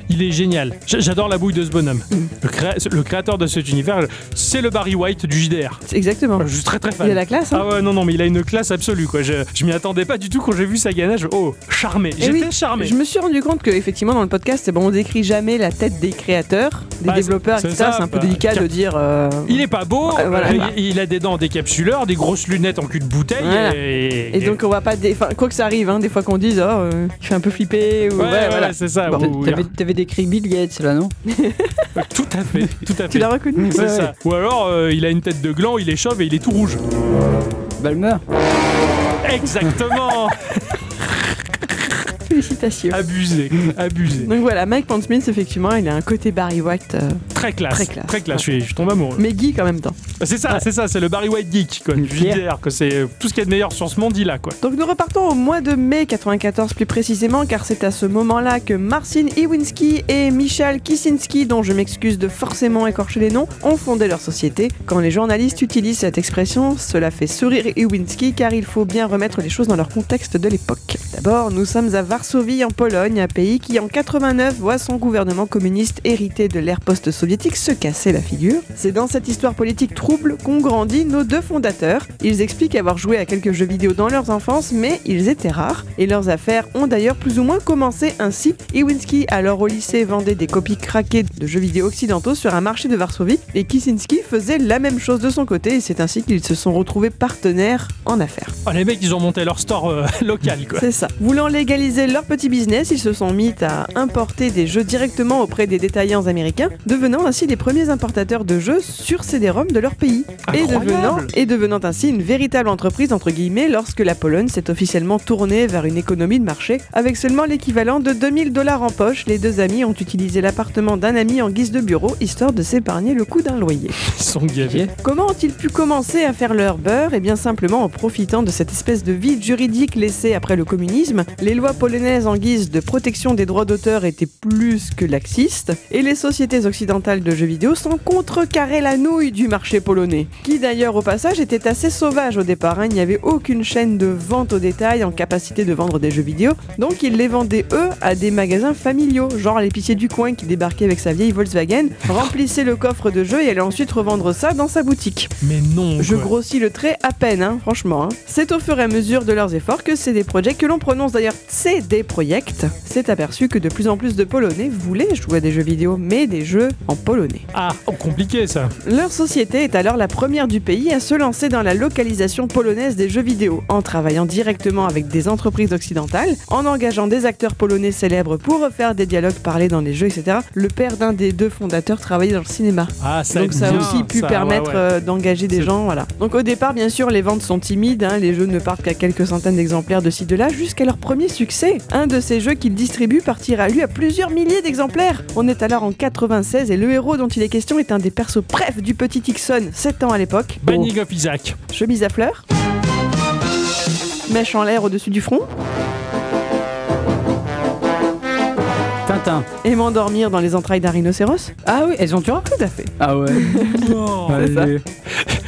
Il est génial. J'adore la bouille de ce bonhomme. Mm. Le, créa- le créateur de cet univers, c'est le Barry White du JDR. Exactement. Je suis très très fan. Il a la classe, hein Ah ouais, non, non, mais il a une classe absolue, quoi. Je, je m'y attendais pas du tout quand j'ai vu sa ganache. Oh, charmé. Eh J'étais oui, charmé. Je me suis rendu compte que effectivement dans le podcast, c'est bon, on décrit jamais la tête des créateurs, des Bah, développeurs, etc. ça, C'est un peu bah, délicat de dire. euh, Il est pas beau, Euh, voilà. il, il a des dents décapsuleurs, des grosses lunettes en cul de bouteille. Voilà. Et, Et donc on va pas, dé- enfin quoi que ça arrive, hein, des fois qu'on dise, oh, euh, il fait un peu flipper ou Ouais, ouais, ouais, voilà. c'est ça. Bon. ou- T'avais t'avais décrit Bill Gates là, non tout à fait, tout à Tu fait. l'as reconnu C'est Ouais, ça. Ou alors, euh, il a une tête de gland, il est chauve et il est tout rouge. Balmer Exactement Félicitations. Abusé, abusé. Donc voilà, Mike Pondsmith, effectivement, il a un côté Barry White, euh, Très classe. Très classe. Je, suis, je suis tombé amoureux. mais geek en même temps. C'est ça, c'est ça, c'est le Barry White geek, quoi. JDR, que c'est tout ce qu'il y a de meilleur sur ce monde-là, quoi. Donc nous repartons au mois de mai 94 plus précisément, car c'est à ce moment-là que Marcin Iwinski et Michal Kisinski, dont je m'excuse de forcément écorcher les noms, ont fondé leur société. Quand les journalistes utilisent cette expression, cela fait sourire Iwinski, car il faut bien remettre les choses dans leur contexte de l'époque. D'abord, nous sommes à Varsovie, en Pologne, un pays qui en 89 voit son gouvernement communiste hérité de l'ère post-soviétique se casser la figure. C'est dans cette histoire politique trouble qu'ont grandi nos deux fondateurs. Ils expliquent avoir joué à quelques jeux vidéo dans leur enfance, mais ils étaient rares, et leurs affaires ont d'ailleurs plus ou moins commencé ainsi. Iwinski, alors au lycée, vendait des copies craquées de jeux vidéo occidentaux sur un marché de Varsovie, et Kisinski faisait la même chose de son côté, et c'est ainsi qu'ils se sont retrouvés partenaires en affaires. Ah, les mecs, ils ont monté leur store euh, local, quoi. C'est ça. Voulant légaliser leur petit business, ils se sont mis à importer des jeux directement auprès des détaillants américains, devenant ainsi les premiers importateurs de jeux sur CD-ROM de leur pays. Et devenant, et devenant ainsi une véritable entreprise entre guillemets lorsque la Pologne s'est officiellement tournée vers une économie de marché. Avec seulement l'équivalent de 2000 dollars en poche, les deux amis ont utilisé l'appartement d'un ami en guise de bureau, histoire de s'épargner le coût d'un loyer. Ils sont gavés. Comment ont-ils pu commencer à faire leur beurre? Eh bien simplement en profitant de cette espèce de vide juridique laissé après le communisme. Les lois polonaises en guise de protection des droits d'auteur étaient plus que laxistes, et les sociétés occidentales de jeux vidéo s'en contrecarraient la nouille du marché polonais, qui d'ailleurs au passage était assez sauvage au départ, hein. il n'y avait aucune chaîne de vente au détail en capacité de vendre des jeux vidéo, donc ils les vendaient eux à des magasins familiaux, genre l'épicier du coin qui débarquait avec sa vieille Volkswagen, remplissait le coffre de jeux et allait ensuite revendre ça dans sa boutique. Mais non, Je quoi. grossis le trait à peine, hein, franchement. hein. C'est au fur et à mesure de leurs efforts que CD Projekt, que l'on prononce d'ailleurs CD Projekt, s'est aperçu que de plus en plus de Polonais voulaient jouer à des jeux vidéo, mais des jeux en polonais. Ah, oh, compliqué ça. Leur société est alors la première du pays à se lancer dans la localisation polonaise des jeux vidéo, en travaillant directement avec des entreprises occidentales, en engageant des acteurs polonais célèbres pour refaire des dialogues parlés dans les jeux, etc. Le père d'un des deux fondateurs travaillait dans le cinéma. Ah, ça Donc ça a bien, aussi pu ça, permettre ouais, ouais. euh, d'engager des gens, voilà. Donc au départ, bien sûr, les ventes sont timides, hein, les jeux ne partent qu'à quelques centaines d'exemplaires de ci de là, jusqu'à leur premier succès. Un de ces jeux qu'il distribue partira lui à plusieurs milliers d'exemplaires. On est alors en 96 et le héros dont il est question est un des persos brefs du petit Ixon, 7 ans à l'époque. Banning of Isaac. Chemise à fleurs. Mèche en l'air au-dessus du front. Tintin. Et m'endormir dans les entrailles d'un rhinocéros. Ah oui, elles ont tué Tout à fait. Ah ouais. Oh. C'est ça.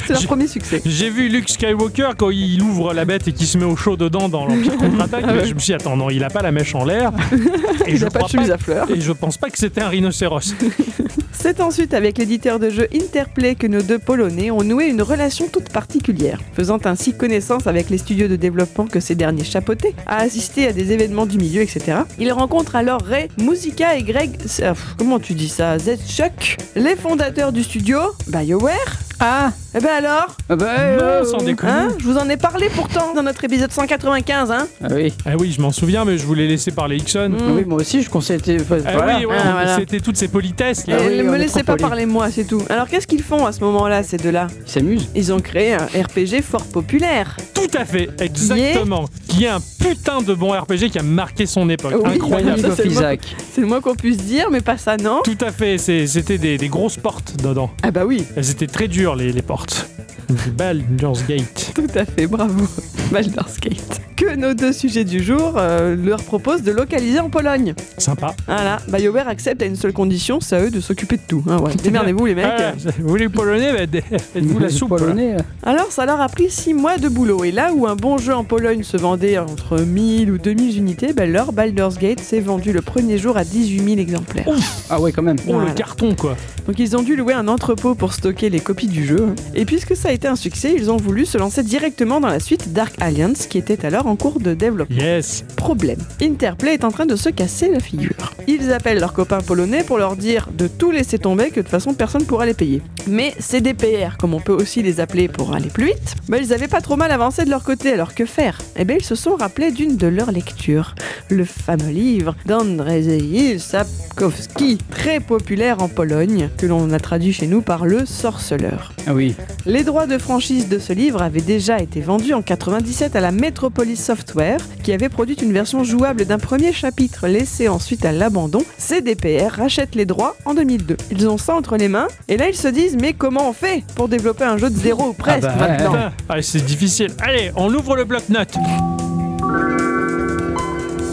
C'est leur premier succès. J'ai vu Luke Skywalker quand il ouvre la bête et qu'il se met au chaud dedans dans l'Empire contre-attaque. Ah ouais. Je me suis dit, attends, non, il a pas la mèche en l'air. Et Il je n'a pas de chemise à fleurs. Et je pense pas que c'était un rhinocéros. C'est ensuite avec l'éditeur de jeux Interplay que nos deux Polonais ont noué une relation toute particulière, faisant ainsi connaissance avec les studios de développement que ces derniers chapeautaient, à assister à des événements du milieu, etc. Ils rencontrent alors Ray, Musica et Greg, euh, comment tu dis ça, Zetchuk, les fondateurs du studio BioWare. Ah, Eh ben alors ah bah, Non, euh, sans déconner. Hein Je vous en ai parlé pourtant dans notre épisode 195, hein Ah oui. Ah oui, je m'en souviens, mais je voulais laisser parler Ixon. Mm. Ah oui, moi aussi, je conseillais. enfin, Ah voilà. oui, ouais, Ah, voilà. c'était toutes ces politesses là. Ah oui, ne on me est laissez trop pas poli. parler moi, c'est tout. Alors qu'est-ce qu'ils font à ce moment-là, ces deux-là? Ils s'amusent. Ils ont créé un RPG fort populaire. Tout à fait, exactement. Qui est un putain de bon RPG qui a marqué son époque. Oui, Incroyable. Ça, Banning of c'est le Isaac. C'est le moins qu'on puisse dire, mais pas ça, non? Tout à fait, c'est- c'était des, des grosses portes dedans. Ah bah oui, Elles étaient très dures les, les portes. nacht. Baldur's Gate. tout à fait, bravo. Baldur's Gate. Que nos deux sujets du jour euh, leur proposent de localiser en Pologne. Sympa. Voilà, BioWare accepte à une seule condition, c'est à eux de s'occuper de tout. Hein, ouais. Démerdez-vous les mecs. Ah, vous voulez le polonais bah, Faites-vous la Les soupe. Polonais. euh. Alors ça leur a pris 6 mois de boulot et là où un bon jeu en Pologne se vendait entre 1000 ou 2000 unités, ben leur Baldur's Gate s'est vendu le premier jour à 18 000 exemplaires. Ah ouais, quand même. Oh, Voilà. le carton quoi. Donc ils ont dû louer un entrepôt pour stocker les copies du jeu. Et puisque ça a été un succès, ils ont voulu se lancer directement dans la suite Dark Alliance qui était alors en cours de développement. Yes. Problème. Interplay est en train de se casser la figure. Ils appellent leurs copains polonais pour leur dire de tout laisser tomber que de toute façon personne pourra les payer. Mais CDPR, comme on peut aussi les appeler pour aller plus vite, bah, ils avaient pas trop mal avancé de leur côté, alors que faire? Eh bien ils se sont rappelés d'une de leurs lectures, le fameux livre d'Andrzej Sapkowski, très populaire en Pologne, que l'on a traduit chez nous par le sorceleur. Ah oui. Les droits de franchise de ce livre avaient déjà été vendus en 97 à la Metropolis Software, qui avait produit une version jouable d'un premier chapitre laissé ensuite à l'abandon. CDPR rachète les droits en 2002. Ils ont ça entre les mains, et là ils se disent mais comment on fait pour développer un jeu de zéro ou presque Ah bah, maintenant Putain, ah, c'est difficile. Allez, on ouvre le bloc-notes.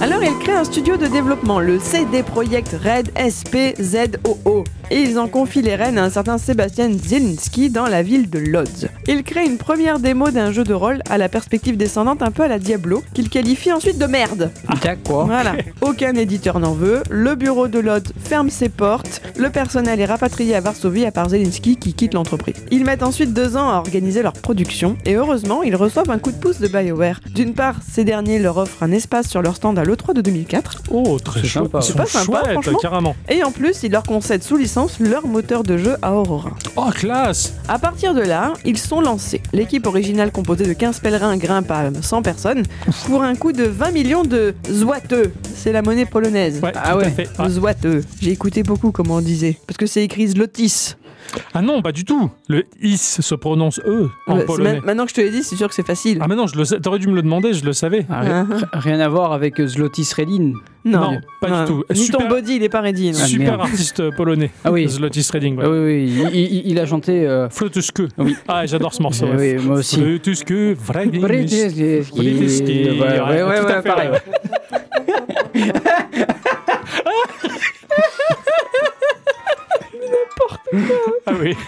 Alors ils créent un studio de développement, le CD Projekt Red SPZOO, et ils en confient les rênes à un certain Sébastien Zielinski dans la ville de Lodz. Ils créent une première démo d'un jeu de rôle à la perspective descendante un peu à la Diablo, qu'ils qualifient ensuite de merde. D'accord. Voilà, aucun éditeur n'en veut, le bureau de Lodz ferme ses portes, le personnel est rapatrié à Varsovie à part Zelensky qui quitte l'entreprise. Ils mettent ensuite deux ans à organiser leur production, et heureusement, ils reçoivent un coup de pouce de BioWare. D'une part, ces derniers leur offrent un espace sur leur stand à l'E3 de 2004, Oh, très chouette. sympa. C'est pas sympa, franchement carrément. et en plus, ils leur concèdent sous licence leur moteur de jeu à Aurora. Oh, classe. À partir de là, ils sont lancés. L'équipe originale composée de 15 pèlerins grimpe à 100 personnes pour un coût de 20 millions de złoteux. C'est la monnaie polonaise. Ouais, Ah tout à ouais. fait. J'ai écouté beaucoup comment on disait. Parce que c'est écrit zlotis. Ah non, pas du tout. Le is se prononce e en polonais. ma- Maintenant que je te l'ai dit, c'est sûr que c'est facile. Ah mais non. T'aurais dû me le demander, je le savais. Ah, rien, Ah, rien à voir avec Zlotis Redin. non, non, pas du tout. Ni Super- ton body, il est pas ready. non. Ah, Super merde. artiste polonais. Ah oui. Zlotis Redding, ouais. Ah oui, oui, il, il- il a chanté. Euh... Flotuske. Oui. Ah, j'adore ce morceau. ouais. oui, moi aussi. Flotuske. Britiski. Britiski. Ouais, ouais, ouais, pareil. Ah oui.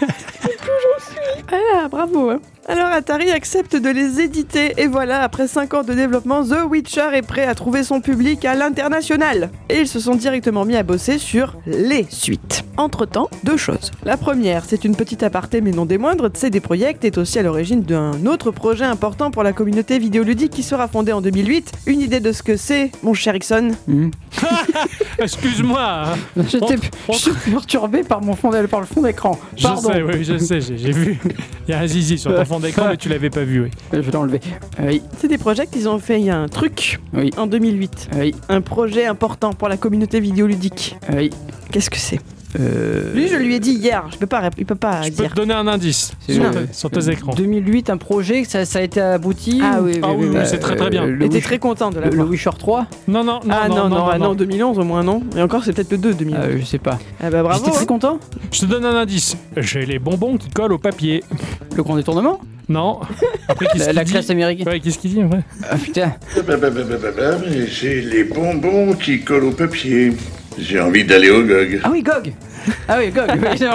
Ah, bravo. hein. Alors Atari accepte de les éditer et voilà, après 5 ans de développement, The Witcher est prêt à trouver son public à l'international. Et ils se sont directement mis à bosser sur les suites. Entre-temps, deux choses. La première, c'est une petite aparté mais non des moindres, CD Projekt est aussi à l'origine d'un autre projet important pour la communauté vidéoludique qui sera fondé en 2008. Une idée de ce que c'est, mon cher Ixon Mhm. Excuse-moi. J'étais On- je suis perturbé par, mon fond, d'é- par le fond d'écran. Je Pardon. sais, oui, je sais, j'ai j'ai vu. Il y a un zizi sur ton fond d'écran, mais tu l'avais pas vu, oui. Je vais l'enlever. Oui, CD Projekt, ils ont fait un truc oui, en 2008. oui, Un projet important pour la communauté vidéoludique. oui. Qu'est-ce que c'est? Euh, Lui, je lui ai dit hier, je peux pas, il peut pas Je peux dire. te donner un indice sur, tes- sur tes écrans. 2008, un projet, ça, ça a été abouti Ah oui, oui, Ah oui, oui. oui, oui. c'est très très bien. Euh, était Wish- très content de le, l'avoir. le Wisher 3 Non, non, non, ah non, non, ah non, 2011 au moins non. Et encore, c'est peut-être le 2 2011. euh, Je sais pas. Ah bah bravo. J'étais très hein. content. Je te donne un indice. J'ai les bonbons qui collent au papier. Le grand détournement Non. Après, qu'est-ce La, qu'il la dit classe américaine. Ouais, qu'est-ce qu'il dit après Ah putain. Bah, bah, bah, J'ai les bonbons qui collent au papier. J'ai envie d'aller au GOG. Ah oui, GOG Ah oui, GOG, oui.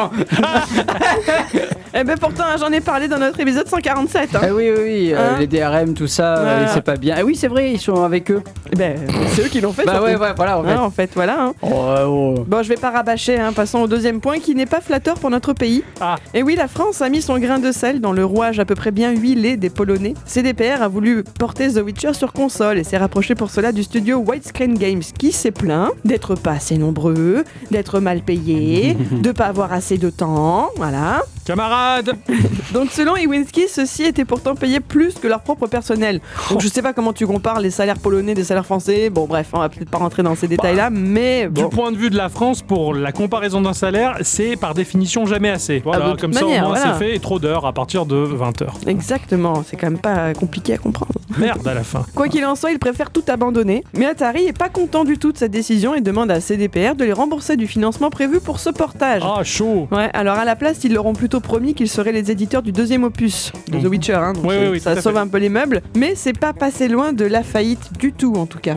Eh ben pourtant, j'en ai parlé dans notre épisode 147. Hein. Ah oui, oui, oui, euh, Hein les DRM, tout ça, euh, Voilà. c'est pas bien. Ah oui, c'est vrai, ils sont avec eux. Eh Ben, c'est eux qui l'ont fait. Bah surtout. ouais, ouais, voilà, en fait. Hein, en fait, voilà. hein. Oh, oh. Bon, je vais pas rabâcher, hein. passons au deuxième point qui n'est pas flatteur pour notre pays. Ah. Et oui, la France a mis son grain de sel dans le rouage à peu près bien huilé des Polonais. CDPR a voulu porter The Witcher sur console et s'est rapproché pour cela du studio Widescreen Games qui s'est plaint d'être pas assez nombreux, d'être mal payé, de pas avoir assez de temps, voilà. Camarade Donc selon Iwinski, ceux-ci étaient pourtant payés plus que leur propre personnel. Donc je sais pas comment tu compares les salaires polonais des salaires français. Bon bref, on va peut-être pas rentrer dans ces détails-là, mais Du bon. point de vue de la France, pour la comparaison d'un salaire, c'est par définition jamais assez. Voilà, Ah, toute comme manière, ça au moins voilà. c'est fait et trop d'heures à partir de 20h. Exactement, c'est quand même pas compliqué à comprendre. Merde à la fin. Quoi qu'il en soit, il préfère tout abandonner. Mais Atari est pas content du tout de cette décision et demande à CDPR de les rembourser du financement prévu pour ce portage. Ah, chaud Ouais, alors à la place, ils leur ont plutôt promis qu'ils seraient les éditeurs du deuxième opus de The. Witcher. Hein, donc Oui, c'est- oui, oui, ça sauve un peu les meubles, mais c'est pas passé loin de la faillite du tout en tout cas.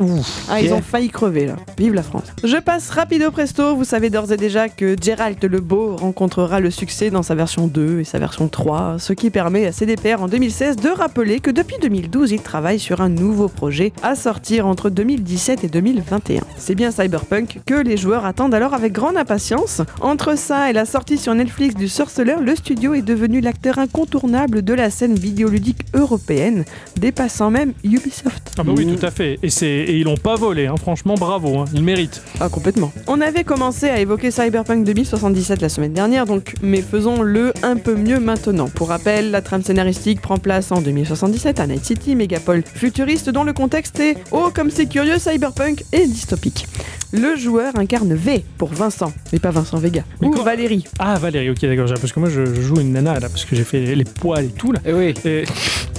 Ah, ils Yeah. ont failli crever là. Vive la France. Je passe rapido presto. Vous savez d'ores et déjà que Geralt le Beau rencontrera le succès dans sa version 2 et sa version 3, ce qui permet à CDPR en 2016 de rappeler que depuis 2012, il travaille sur un nouveau projet à sortir entre 2017 et 2021. C'est bien Cyberpunk que les joueurs attendent alors avec grande impatience. Entre ça et la sortie sur Netflix du Sorceleur, le studio est devenu l'acteur incontournable de la scène vidéoludique européenne, dépassant même Ubisoft. Ah bah oui, tout à fait. Et, c'est... et ils l'ont pas volé, hein. franchement, bravo, hein. ils méritent. Ah, complètement. On avait commencé à évoquer Cyberpunk 2077 la semaine dernière, donc, mais faisons-le un peu mieux maintenant. Pour rappel, la trame scénaristique prend place en 2077 à Night City, mégapole futuriste dont le contexte est, oh comme c'est curieux, cyberpunk et dystopique. Le joueur incarne V pour Vincent, mais pas Vincent Vega, Mais ou quoi Valérie. Ah, Valérie, ok, d'accord, parce que moi je, je joue une nana là, parce que j'ai fait les, poils et tout là. Eh oui. Et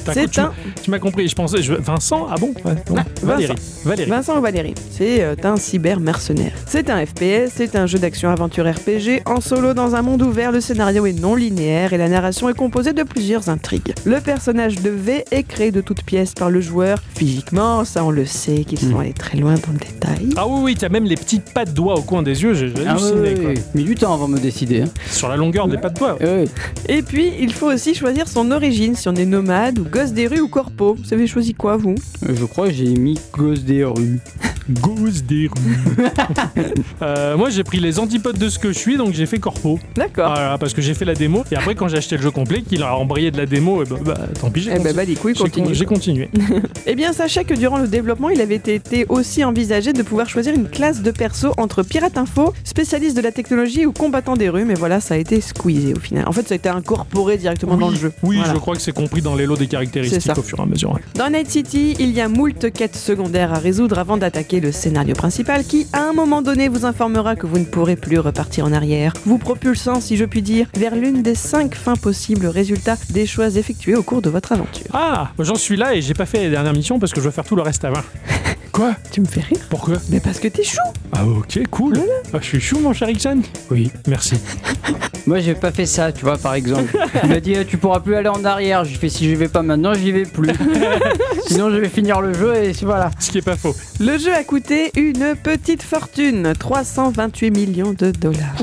T'as- C'est tu, un- tu m'as compris, je pensais. je- Vincent Ah bon, Ouais, bon. Valérie. Valérie. Vincent ou Valérie, c'est euh, un cyber mercenaire. C'est un FPS, c'est un jeu d'action-aventure RPG en solo dans un monde ouvert. Le scénario est non linéaire et la narration est composée de plusieurs intrigues. Le personnage de V est créé de toutes pièces par le joueur. Physiquement, ça on le sait qu'ils sont allés très loin dans le détail. Ah oui, oui, t'as même les petites pattes doigts au coin des yeux, j'ai Ah oui, halluciné oui, quoi. oui. Mis du temps avant de me décider. hein. Sur la longueur des doigts. Eh oui. Et puis, il faut aussi choisir son origine, si on est nomade ou gosse des rues ou corpo. Vous avez choisi quoi, vous? Euh, Je crois que j'ai mis gosse des rues. Gousse des rues. Euh, moi j'ai pris les antipodes de ce que je suis, donc j'ai fait corpo. D'accord. Voilà, parce que j'ai fait la démo. Et après, quand j'ai acheté le jeu complet, qu'il a embrayé de la démo, et bah, bah, tant pis, j'ai Eh ben, continué. bah, les couilles J'ai con- continuent. J'ai continué. Eh bien, sachez que durant le développement, il avait été aussi envisagé de pouvoir choisir une classe de perso entre pirate info, spécialiste de la technologie ou combattant des rues, mais voilà, ça a été squeezé au final. En fait, ça a été incorporé directement dans le jeu. Oui, Voilà. je crois que c'est compris dans les lots des C'est caractéristiques ça. au fur et à mesure. Dans Night City, il y a moult quêtes secondaires à résoudre avant d'attaquer le scénario principal qui, à un moment donné, vous informera que vous ne pourrez plus repartir en arrière, vous propulsant, si je puis dire, vers l'une des cinq fins possibles résultats des choix effectués au cours de votre aventure. Ah, j'en suis là et j'ai pas fait les dernières missions parce que je dois faire tout le reste avant. Quoi? Tu me fais rire? Pourquoi? Mais parce que t'es chou Ah ok, cool. Ah, je suis chou mon cher Ixon? Oui, merci. Moi, j'ai pas fait ça, tu vois, par exemple. Il m'a dit, eh, tu pourras plus aller en arrière. J'ai fait, si j'y vais pas maintenant, j'y vais plus. Sinon, je vais finir le jeu et voilà. Ce qui est pas faux. Le jeu a coûté une petite fortune, 328 millions de dollars.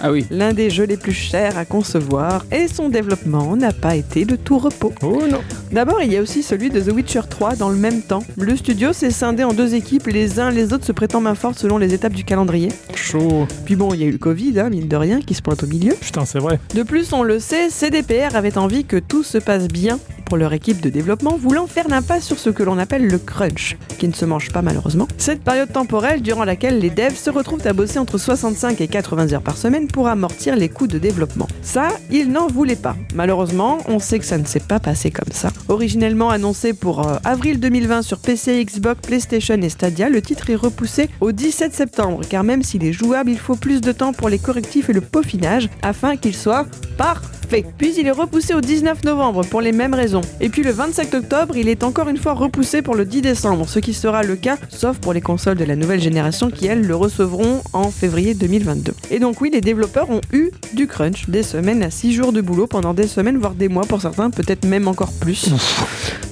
Ah oui. L'un des jeux les plus chers à concevoir et son développement n'a pas été de tout repos. Oh non. D'abord, il y a aussi celui de The Witcher 3 dans le même temps. Le studio s'est scindé en deux équipes, les uns les autres se prêtant main forte selon les étapes du calendrier. Chaud. Puis bon, il y a eu le Covid, hein, mine de rien, qui se pointe au milieu. Putain, c'est vrai. De plus, on le sait, CDPR avait envie que tout se passe bien pour leur équipe de développement, voulant faire l'impasse sur ce que l'on appelle le crunch, qui ne se mange pas malheureusement. Cette période temporelle durant laquelle les devs se retrouvent à bosser entre 65 et 80 heures par semaine pour amortir les coûts de développement. Ça, ils n'en voulaient pas. Malheureusement, on sait que ça ne s'est pas passé comme ça. Originellement annoncé pour euh, avril 2020 sur PC, Xbox, PlayStation et Stadia, le titre est repoussé au 17 septembre, car même s'il est jouable, il faut plus de temps pour les correctifs et le peaufinage afin qu'il soit parfait. Puis il est repoussé au 19 novembre pour les mêmes raisons. Et puis le 27 octobre, il est encore une fois repoussé pour le 10 décembre, ce qui sera le cas sauf pour les consoles de la nouvelle génération qui elles le recevront en février 2022. Et donc oui, les développeurs ont eu du crunch, des semaines à 6 jours de boulot pendant des semaines voire des mois pour certains, peut-être même encore plus.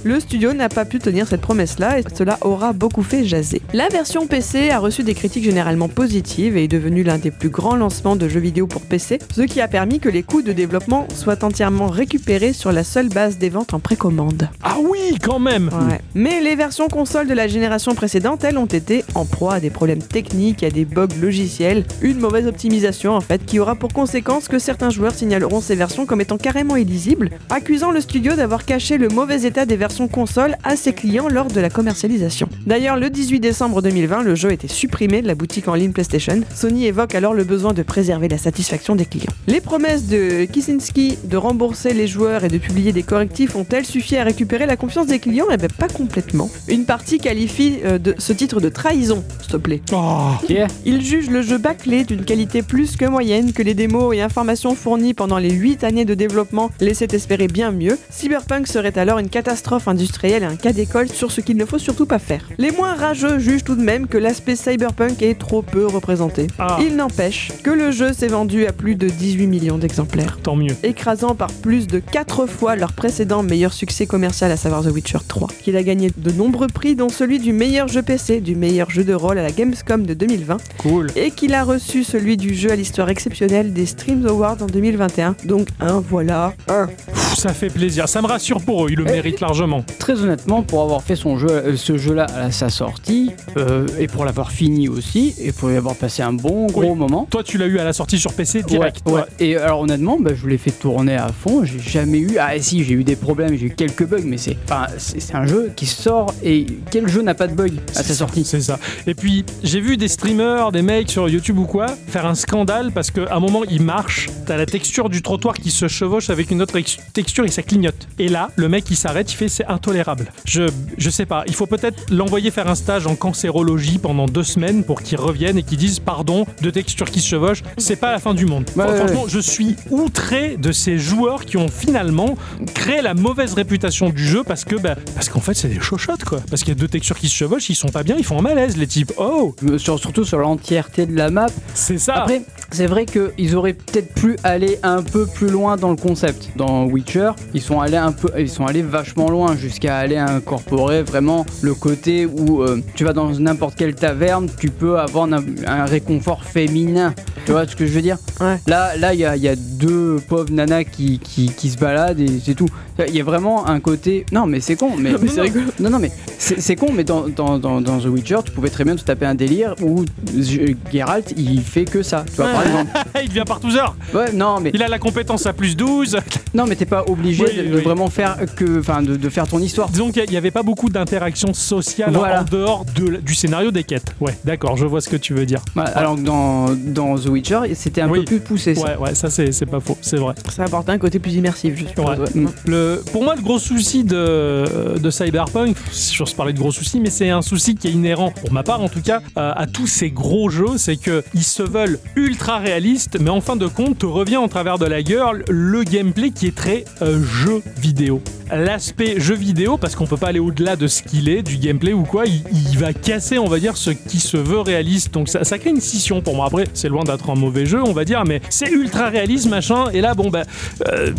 Le studio n'a pas pu tenir cette promesse-là et cela aura beaucoup fait jaser. La version PC a reçu des critiques généralement positives et est devenue l'un des plus grands lancements de jeux vidéo pour PC, ce qui a permis que les coûts de développement soient entièrement récupérés sur la seule base des ventes en précommande. Ah oui, quand même. Ouais. Mais les versions consoles de la génération précédente, elles, ont été en proie à des problèmes techniques, à des bugs logiciels, une mauvaise optimisation en fait, qui aura pour conséquence que certains joueurs signaleront ces versions comme étant carrément illisibles, accusant le studio d'avoir caché le mauvais état des versions consoles à ses clients lors de la commercialisation. D'ailleurs, le 18 décembre 2020, le jeu a été supprimé de la boutique en ligne PlayStation. Sony évoque alors le besoin de préserver la satisfaction des clients. Les promesses de De rembourser les joueurs et de publier des correctifs ont-elles suffi à récupérer la confiance des clients? Eh bien, pas complètement. Une partie qualifie euh, de ce titre de trahison, s'il te plaît. Oh. Ok. Il juge le jeu bâclé d'une qualité plus que moyenne, que les démos et informations fournies pendant les 8 années de développement laissaient espérer bien mieux. Cyberpunk serait alors une catastrophe industrielle et un cas d'école sur ce qu'il ne faut surtout pas faire. Les moins rageux jugent tout de même que l'aspect cyberpunk est trop peu représenté. Ah. Il n'empêche que le jeu s'est vendu à plus de 18 millions d'exemplaires Tant mieux. Écrasant par plus de 4 fois leur précédent meilleur succès commercial, à savoir The Witcher 3, qu'il a gagné de nombreux prix, dont celui du meilleur jeu PC, du meilleur jeu de rôle à la Gamescom de 2020, Cool. et qu'il a reçu celui du jeu à l'histoire exceptionnelle des Streams Awards en 2021. Donc un voilà, un. Ça fait plaisir. Ça me rassure pour eux. Ils le Eh, méritent largement. Très honnêtement, pour avoir fait son jeu, euh, ce jeu-là à sa sortie, euh, et pour l'avoir fini aussi, et pour y avoir passé un bon gros Oui. moment. Toi, tu l'as eu à la sortie sur PC direct. Ouais, ouais. Et alors honnêtement, bah, je l'ai fait tourner à fond. J'ai jamais eu. Ah si, j'ai eu des problèmes, j'ai eu quelques bugs, mais c'est. Enfin, c'est c'est un jeu qui sort et quel jeu n'a pas de bug à sa sortie C'est ça. Et puis, j'ai vu des streamers, des mecs sur YouTube ou quoi, faire un scandale parce qu'à un moment, ils marchent, t'as la texture du trottoir qui se chevauche avec une autre ex- texture et ça clignote. Et là, le mec, il s'arrête, il fait c'est intolérable. Je, je sais pas, il faut peut-être l'envoyer faire un stage en cancérologie pendant deux semaines pour qu'il revienne et qu'il dise pardon de texture qui se chevauche, c'est pas la fin du monde. Ouais, Franchement, je suis outré de ces joueurs qui ont finalement créé la mauvaise réputation du jeu parce que, bah, parce qu'en fait, c'est des chochottes quoi. Parce qu'il y a deux textures qui se chevauchent, ils sont pas bien, ils font un malaise, les types. Oh, Euh, sur- surtout sur l'entièreté de la map. c'est ça. Après, c'est vrai qu'ils auraient peut-être pu aller un peu plus loin dans le concept. Dans Witcher, ils sont allés un peu, ils sont allés vachement loin jusqu'à aller incorporer vraiment le côté où euh, tu vas dans n'importe quelle taverne, tu peux avoir un, un réconfort féminin. Tu vois ce que je veux dire? Ouais. Là, là, il y a, il y a deux pauvres nanas qui, qui, qui se baladent et c'est tout. Il y a vraiment un côté. Non, mais c'est con. Mais, Non, mais c'est rigolo. Non, non, mais c'est con. Mais dans, dans, dans, dans The Witcher, tu pouvais très bien te taper un délire où euh, Geralt il fait que ça. Tu vois, par exemple. il devient par 12 heures. Ouais, non, mais Il a la compétence à plus 12. non, mais t'es pas obligé Oui, de, oui. vraiment faire que, enfin, de, de faire ton histoire. Disons qu'il n'y avait pas beaucoup d'interaction sociale Voilà. en dehors de- du scénario des quêtes. Ouais, d'accord, je vois ce que tu veux dire. Voilà, Alors que dans, dans The Witcher, c'était un Oui. peu plus poussé. Ça. Ouais, ouais, ça c'est c'est pas faux, c'est vrai. Ça apporte un côté plus immersif, je suppose. Ouais. ouais. Mm. Le, pour moi, le gros souci de, de Cyberpunk, si j'ose parler de gros souci, mais c'est un souci qui est inhérent, pour ma part en tout cas, euh, à tous ces gros jeux, c'est que ils se veulent ultra réalistes, mais en fin de compte, te revient en travers de la gueule le gameplay qui est très euh, jeu vidéo. l'aspect jeu vidéo, parce qu'on peut pas aller au-delà de ce qu'il est, du gameplay ou quoi, il, il va casser, on va dire, ce qui se veut réaliste. Donc ça, ça crée une scission pour moi. Après, c'est loin d'être un mauvais jeu, on va dire, mais c'est ultra réaliste, machin. Et là, bon, bah, euh,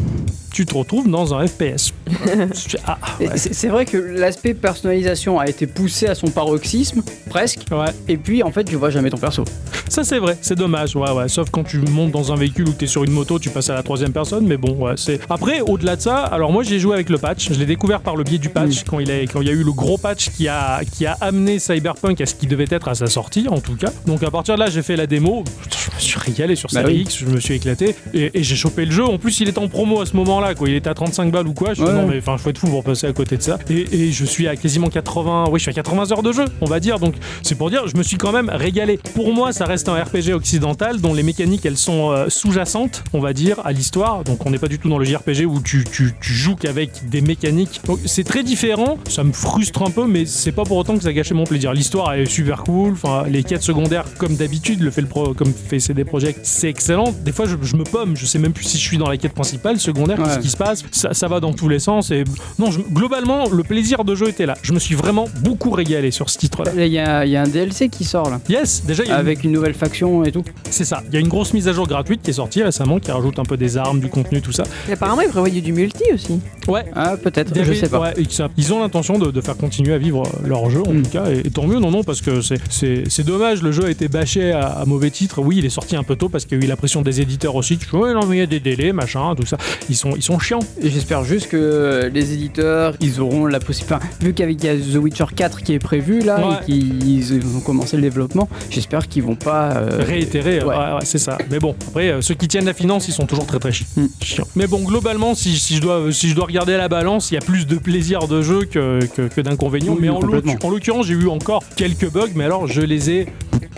tu te retrouves dans un FPS. ah, ouais. C'est vrai que l'aspect personnalisation a été poussé à son paroxysme, presque. Ouais. Et puis en fait, tu vois jamais ton perso. Ça c'est vrai, c'est dommage, ouais, ouais. Sauf quand tu montes dans un véhicule ou que t'es sur une moto, tu passes à la troisième personne, mais bon, ouais, c'est. Après, au-delà de ça, alors moi j'ai joué avec le patch, je l'ai découvert par le biais du patch quand il, a, quand il y a eu le gros patch qui a, qui a amené Cyberpunk à ce qui devait être à sa sortie, en tout cas. Donc à partir de là, j'ai fait la démo, je me suis régalé sur Bah Series oui. X, je me suis éclaté et, et j'ai chopé le jeu. En plus, il était en promo à ce moment-là, quoi. Il était à 35 balles ou quoi. Je me suis dit, Ouais. non, mais enfin, je faut être fou pour passer à côté de ça. Et, et je suis à quasiment 80, oui, je suis à 80 heures de jeu, on va dire. Donc c'est pour dire, je me suis quand même régalé. Pour moi, ça reste un RPG occidental dont les mécaniques elles sont euh, sous-jacentes, on va dire, à l'histoire. Donc on n'est pas du tout dans le JRPG où tu, tu, tu joues qu'avec des mécaniques. Donc c'est très différent. Ça me frustre un peu, mais c'est pas pour autant que ça a gâché mon plaisir. L'histoire est super cool. Enfin, les quêtes secondaires, comme d'habitude, le fait le pro, comme fait CD Projekt, c'est excellent. Des fois, je, je me pomme. Je sais même plus si je suis dans la quête principale, secondaire, qu'est-ce Ouais. qui se passe. Ça, ça va dans tous les sens. Et non, je- globalement, le plaisir de jeu était là. Je me suis vraiment beaucoup régalé sur ce titre-là. Là, il y, a il y a un DLC qui sort là, Yes, déjà, il y a une- avec une nouvelle faction et tout. c'est ça. Il y a une grosse mise à jour gratuite qui est sortie récemment, qui rajoute un peu des armes, du contenu, tout ça. Et apparemment, ils du multi aussi. Ouais. Ah, peut-être, je sais pas. ouais, ils ont l'intention de, de faire continuer à vivre leur jeu en Mm. tout cas et, et tant mieux non non parce que c'est- dommage le jeu a été bâché à, à mauvais titre oui il est sorti un peu tôt parce qu'il y a eu la pression des éditeurs aussi tu vois non mais il y a des délais machin tout ça ils sont ils sont chiants Et j'espère juste que les éditeurs, ils auront la possibilité. Enfin, vu qu'avec The Witcher 4 qui est prévu là Ouais. et qu'ils ont commencé le développement, j'espère qu'ils vont pas. euh, réitérer, ouais. ouais, ouais, c'est ça. Mais bon, après, euh, ceux qui tiennent la finance, ils sont toujours très très chi- Mm. chiants. Mais bon, globalement, si, si je dois, si je dois regarder la balance, il y a plus de plaisir de jeu que, que, que d'inconvénients. Oui, mais en l'occurrence, j'ai eu encore quelques bugs, mais alors je les ai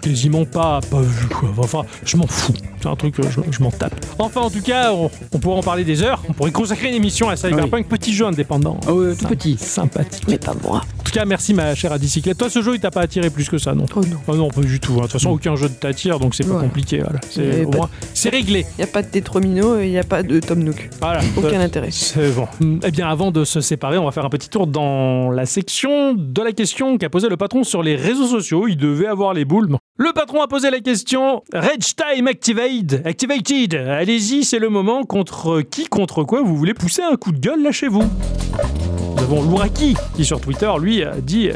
quasiment pas, pas vus. Quoi. Enfin, je m'en fous. C'est un truc, euh, je, je m'en tape. Enfin, en tout cas, on, on pourrait en parler des heures. On pourrait consacrer une émission à Cyberpunk, petit jeu indépendant. Ouais, tout petit. Sympathique. Mais pas moi. En tout cas, merci ma chère Adicyclette. Toi, ce jeu, il t'a pas attiré plus que ça, non? Oh non. ah non, pas du tout. hein. De toute façon, aucun jeu ne t'attire, donc c'est pas Ouais. compliqué. Voilà. C'est au pas- moins, c'est réglé. Il n'y a pas de Tetromino et il n'y a pas de Tom Nook. Voilà. Aucun Euh, intérêt. C'est bon. Eh bien, avant de se séparer, on va faire un petit tour dans la section de la question qu'a posé le patron sur les réseaux sociaux. Il devait avoir les boules. Le patron a posé la question Rage Time Activate, Activated. Allez-y, c'est le moment. Contre qui, contre quoi vous voulez pousser un coup de gueule là chez vous Nous avons Louraki qui sur Twitter, lui, a dit euh,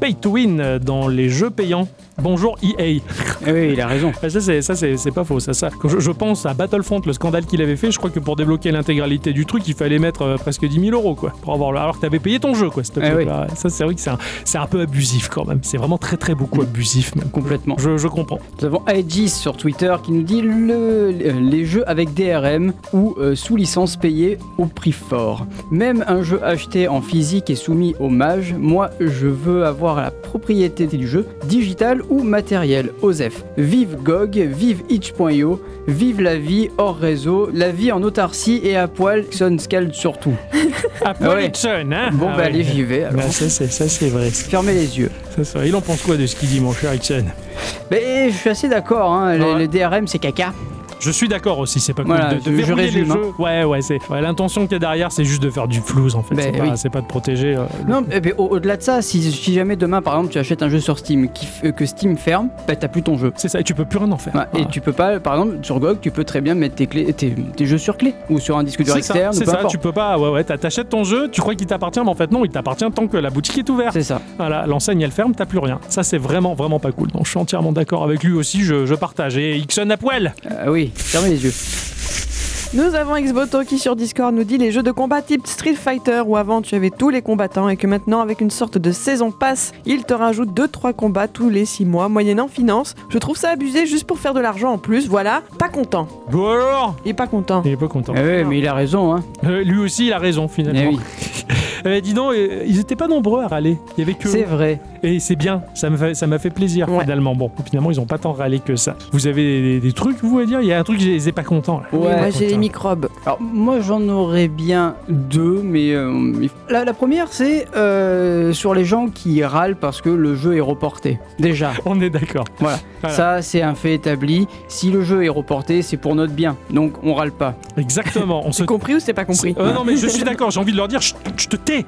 Pay to win euh, dans les jeux payants. Bonjour EA. Eh oui, il a raison. Ça, c'est, ça c'est, c'est pas faux. Ça, je, je pense à Battlefront, le scandale qu'il avait fait, je crois que pour débloquer l'intégralité du truc, il fallait mettre euh, presque 10 000 euros, quoi. Pour avoir le... Alors que t'avais payé ton jeu, quoi, s'il te plaît. Eh oui. Ça, c'est vrai que c'est un, c'est un peu abusif quand même. C'est vraiment très, très beaucoup abusif, même. Complètement. Je, je comprends. Nous avons Aegis sur Twitter qui nous dit le- les jeux avec DRM ou euh, sous licence payée au prix fort. Même un jeu acheté en physique et soumis au mage, moi je veux avoir la propriété du jeu, digital ou matériel. OSEF. Vive GOG, vive itch.io, vive la vie hors réseau, la vie en autarcie et à poil, Son Scald surtout. Apple ouais. Hitson, hein Bon Ah bah ouais. allez, j'y vais. Bah, ça, c'est, vrai. Fermez les yeux. Ça. Il en pense quoi de ce qu'il dit, mon cher Hitson Mais je suis assez d'accord, hein, les- Ouais. les DRM c'est caca. Je suis d'accord aussi, c'est pas cool Voilà, de, de je- verrouiller les résume, hein. jeux. Ouais, ouais, c'est ouais, l'intention qu'il y a derrière, c'est juste de faire du flouze en fait. Ben c'est, pas, oui. c'est pas de protéger. euh, Non, mais mais au- au-delà de ça, si, si jamais demain, par exemple, tu achètes un jeu sur Steam qui euh, que Steam ferme, bah t'as plus ton jeu. C'est ça, et tu peux plus rien en faire. Ouais, Et tu peux pas, par exemple, sur GOG, tu peux très bien mettre tes, clés, tes, tes jeux sur clé ou sur un disque dur C'est ça, externe, c'est ça, tu peux pas, ouais, ouais, t'a- t'achètes ton jeu, tu crois qu'il t'appartient, mais en fait non, il t'appartient tant que la boutique est ouverte. C'est ça. Voilà, l'enseigne elle ferme, t'as plus rien. Ça c'est vraiment, vraiment pas cool. Donc je suis entièrement d'accord avec lui aussi, je, je partage. Et Ixon à poil Euh, oui, fermez les yeux. Nous avons Xboto qui sur Discord nous dit les jeux de combat type Street Fighter où avant tu avais tous les combattants et que maintenant avec une sorte de saison pass, il te rajoute 2-3 combats tous les 6 mois moyennant finance. Je trouve ça abusé juste pour faire de l'argent en plus, voilà, pas content. Bon alors? Il est pas content. Il est pas content. Eh ouais, mais il a raison, hein. Euh, lui aussi il a raison finalement. Eh oui, Eh, dis donc, euh, ils étaient pas nombreux à râler. Il y avait que. c'est vrai. Et c'est bien, ça m'a fait, ça m'a fait plaisir Ouais. finalement. Bon, finalement, ils ont pas tant râlé que ça. Vous avez des, des trucs, vous, à dire? Il y a un truc, je les ai pas contents. là. Ouais, moi j'ai les microbes. Alors moi j'en aurais bien deux, mais euh, la, la première c'est euh, sur les gens qui râlent parce que le jeu est reporté. Déjà, On est d'accord. voilà. Voilà. Ça c'est un fait établi. Si le jeu est reporté, c'est pour notre bien, donc on râle pas. Exactement. On se. C'est compris ou c'est pas compris? Euh, non, mais je suis d'accord, j'ai envie de leur dire, je, te tais,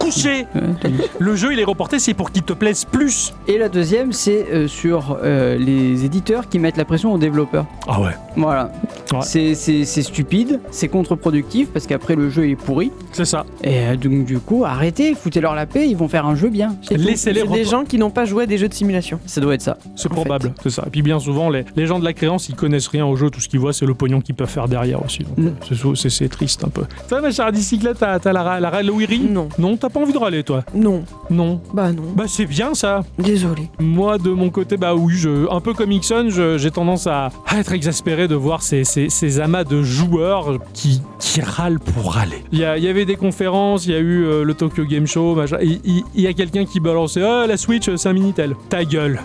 couché. Ouais, dit. Le jeu, il est reporté, c'est pour qu'il te plaise plus. Et la deuxième c'est euh, sur euh, les éditeurs qui mettent la pression aux développeurs. Ah ouais. Voilà. Ouais. C'est- C'est c'est stupide, c'est contre-productif parce qu'après le jeu est pourri. C'est ça. Et euh, donc du coup, arrêtez, foutez-leur la paix, ils vont faire un jeu bien. C'est. Laissez-les C'est des gens qui n'ont pas joué à des jeux de simulation. Ça doit être ça. C'est probable, c'est ça. Et puis bien souvent, les, les gens de la créance, ils connaissent rien au jeu, tout ce qu'ils voient, c'est le pognon qu'ils peuvent faire derrière aussi. Donc, Mm. euh, c'est triste un peu. Toi, ma chère bicyclette, t'as t'as la, ra- la râlerie Non. Non, t'as pas envie de râler, toi? Non. Non. Bah non. Bah, c'est bien ça. Désolé. Moi, de mon côté, bah oui, je, un peu comme Ixon, j'ai tendance à, à être exaspéré de voir ces, ces- ces amas de joueurs qui, qui râlent pour râler. Il y, a- il y avait des conférences, il y a eu euh, le Tokyo Game Show, machin. Il il- il y a quelqu'un qui balançait Ah, la Switch, c'est un Minitel. Ta gueule,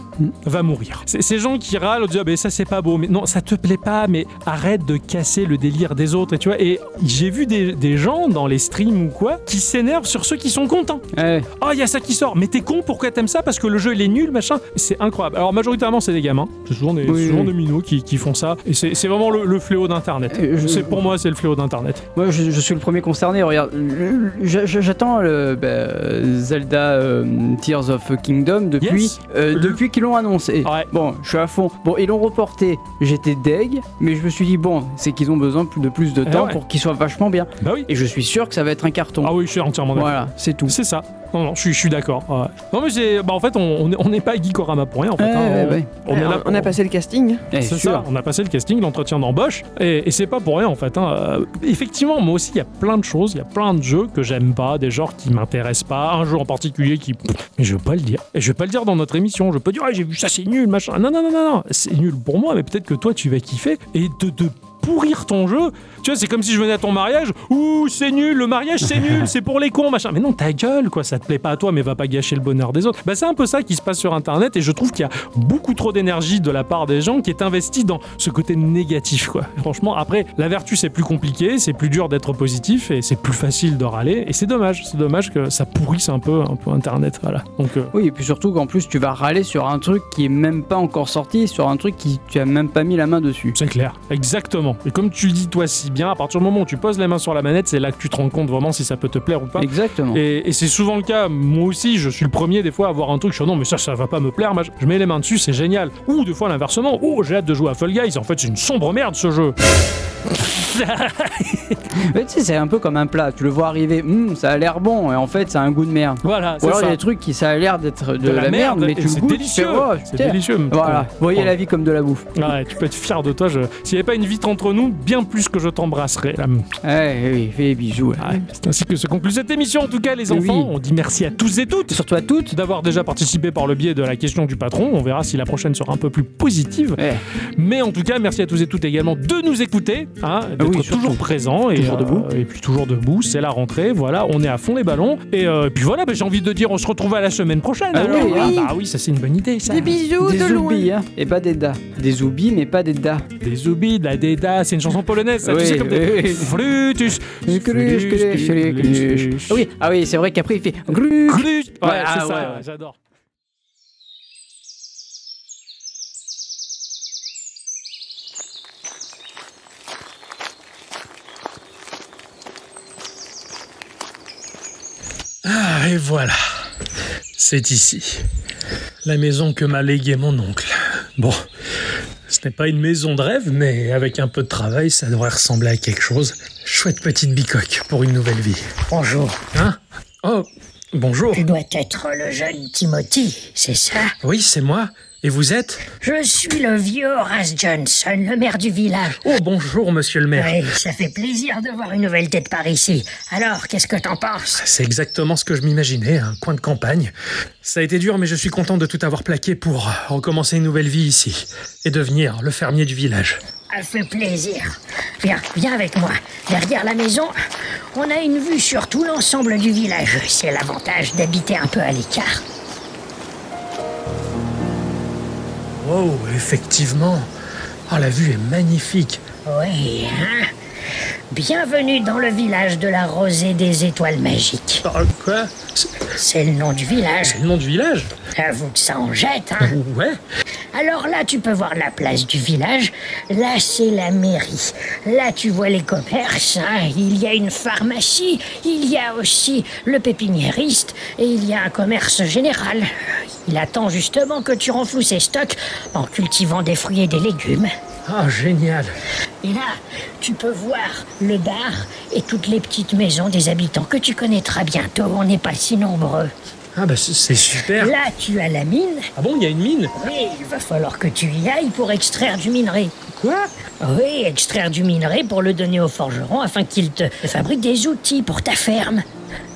va mourir. C'est ces gens qui râlent, on dit Ah, ben ça c'est pas beau. Mais non, ça te plaît pas, mais arrête de casser le délire des autres. Et tu vois, et j'ai vu des, des gens dans les streams ou quoi qui s'énervent sur ceux qui sont contents. Ouais. Oh, il y a ça qui sort. Mais t'es con, pourquoi t'aimes ça Parce que le jeu il est nul, machin. C'est incroyable. Alors, majoritairement, c'est des gamins. C'est souvent des, Oui, souvent oui. des minots qui, qui font ça. Et c'est vraiment le, le fléau d'Internet. Euh, je- C'est Pour moi, c'est le fléau d'Internet. Moi, je, je suis le premier concerné. Regarde, j'attends bah, Zelda euh, Tears of Kingdom depuis, Yes. euh, depuis qu'ils l'ont annoncé. Ouais. Bon, je suis à fond. Bon, ils l'ont reporté. J'étais deg, mais je me suis dit bon, c'est qu'ils ont besoin de plus de Eh temps ouais. pour qu'il soit vachement bien. Bah oui. Et je suis sûr que ça va être un carton. Ah oui, je suis entièrement d'accord. voilà, c'est tout. C'est ça. Non, non, je suis, je suis d'accord. ouais. Non, mais c'est. Bah, en fait, on on est- on n'est pas Geekorama pour rien, en fait. Ouais, hein. ouais, on, est a passé le casting. Eh, C'est sûr. ça, on a passé le casting, l'entretien d'embauche, et, et c'est pas pour rien en fait. hein. Euh, effectivement, moi aussi, il y a plein de choses, il y a plein de jeux que j'aime pas, des genres qui m'intéressent pas, un jeu en particulier qui. Mais je veux pas le dire. Et je vais pas le dire dans notre émission, je peux dire, ah, j'ai vu ça, c'est nul, machin. Non, non, non, non, non, c'est nul pour moi, mais peut-être que toi, tu vas kiffer, et de. de pourrir ton jeu, tu vois, c'est comme si je venais à ton mariage, ouh, c'est nul, le mariage c'est nul, c'est pour les cons, machin. Mais non, ta gueule, quoi, ça te plaît pas à toi, mais va pas gâcher le bonheur des autres. Bah, c'est un peu ça qui se passe sur internet, et je trouve qu'il y a beaucoup trop d'énergie de la part des gens qui est investie dans ce côté négatif, quoi. Franchement, après, la vertu c'est plus compliqué, c'est plus dur d'être positif, et c'est plus facile de râler, et c'est dommage, c'est dommage que ça pourrisse un peu, un peu internet, voilà. Donc, euh, Oui, et puis surtout qu'en plus, tu vas râler sur un truc qui est même pas encore sorti, sur un truc qui tu as même pas mis la main dessus. C'est clair, exactement. Et comme tu le dis toi si bien, à partir du moment où tu poses les mains sur la manette, c'est là que tu te rends compte vraiment si ça peut te plaire ou pas. Exactement. Et, et c'est souvent le cas, moi aussi, je suis le premier des fois à voir un truc, je suis non mais ça, ça va pas me plaire, je mets les mains dessus, c'est génial. Ou des fois l'inversement, oh j'ai hâte de jouer à Fall Guys, en fait c'est une sombre merde ce jeu. Mais tu sais, c'est un peu comme un plat. Tu le vois arriver, Hum, ça a l'air bon, et en fait, ça a un goût de merde. Voilà, Ou alors il y a des trucs qui ça a l'air d'être de, la, merde, mais tu le c'est goûtes, délicieux. oh, c'est délicieux. Voilà, voyez la vie comme de la bouffe. Ouais, tu peux être fier de toi. Je... S'il n'y avait pas une vitre entre nous, bien plus que je t'embrasserais. là. Ouais, oui, fais des bisous. Ouais, c'est ainsi que se conclut cette émission. En tout cas, les Oui. enfants, on dit merci à tous et toutes. Surtout à toutes. d'avoir déjà participé par le biais de la question du patron. On verra si la prochaine sera un peu plus positive. Ouais. Mais en tout cas, merci à tous et toutes également de nous écouter, hein, d'être Ah oui, toujours présents et, Toujours debout. et puis toujours debout. C'est la rentrée, voilà, on est à fond les ballons. Et euh, puis voilà, bah, j'ai envie de dire, on se retrouve à la semaine prochaine. Ah alors. oui, Ah oui. bah oui, ça c'est une bonne idée. Ça. Des bisous Des de loin. oublis, hein, et pas des da. Des oublis, mais pas des da. Des zoubis, de la déda, c'est une chanson polonaise, ça, tu Oui, sais, comme des flutus. Ah oui, ah oui, c'est vrai qu'après il fait. Cluche. Ouais, Ouais, c'est ah ouais, ouais. j'adore. Ah, et voilà. C'est ici. La maison que m'a léguée mon oncle. Bon, ce n'est pas une maison de rêve, mais avec un peu de travail, ça devrait ressembler à quelque chose. Chouette petite bicoque pour une nouvelle vie. Bonjour, Hein? Oh, bonjour. tu dois être le jeune Timothy, c'est ça? Oui, c'est moi. Et vous êtes Je suis le vieux Horace Johnson, le maire du village. Oh, bonjour, monsieur le maire. Oui, ça fait plaisir de voir une nouvelle tête par ici. Alors, qu'est-ce que t'en penses C'est exactement ce que je m'imaginais, un coin de campagne. Ça a été dur, mais je suis content de tout avoir plaqué pour recommencer une nouvelle vie ici et devenir le fermier du village. Ça fait plaisir. Viens, viens avec moi. Derrière la maison, on a une vue sur tout l'ensemble du village. C'est l'avantage d'habiter un peu à l'écart. Oh, effectivement. Ah, la vue est magnifique. Oui, hein Bienvenue dans le village de la rosée des étoiles magiques. Ah, quoi? C'est C'est le nom du village. c'est le nom du village? Avoue que ça en jette, hein Ouais. Alors là, tu peux voir la place du village. Là, c'est la mairie. Là, tu vois les commerces. hein. Il y a une pharmacie. Il y a aussi le pépiniériste. Et il y a un commerce général. Il attend justement que tu renfloues ses stocks en cultivant des fruits et des légumes. Ah, génial. Et là, tu peux voir le bar et toutes les petites maisons des habitants que tu connaîtras bientôt. On n'est pas si nombreux. Ah, bah, c'est super. Là, tu as la mine. Ah bon, il y a une mine? Oui, il va falloir que tu y ailles pour extraire du minerai. Quoi? Oui, extraire du minerai pour le donner au forgeron afin qu'il te fabrique des outils pour ta ferme.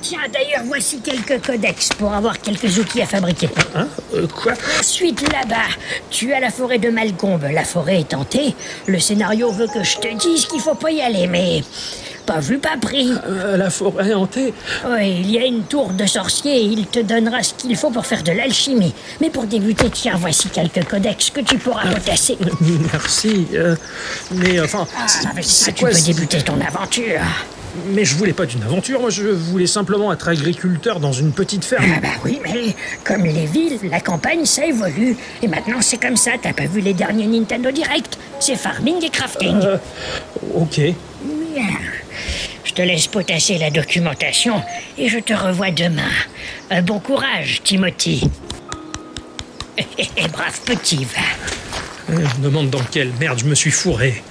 Tiens, d'ailleurs, voici quelques codex pour avoir quelques outils à fabriquer. Hein Euh, Quoi? Ensuite, là-bas, tu as la forêt de Malcombe. La forêt est tentée. Le scénario veut que je te dise qu'il faut pas y aller, mais pas vu, pas pris. Euh, La forêt hantée Oui, il y a une tour de sorcier et il te donnera ce qu'il faut pour faire de l'alchimie. Mais pour débuter, tiens, voici quelques codex que tu pourras potasser. Merci. euh, mais enfin, Ah, avec ça, tu quoi peux débuter ton aventure. Mais je voulais pas d'une aventure, moi je voulais simplement être agriculteur dans une petite ferme. Ah bah oui, mais comme les villes, la campagne, ça évolue. Et maintenant, c'est comme ça. T'as pas vu les derniers Nintendo Direct? C'est farming et crafting. Euh, ok. Bien. Je te laisse potasser la documentation et je te revois demain. Euh, bon courage, Timothy. Et brave petit, va. Euh, Je me demande dans quelle merde je me suis fourré.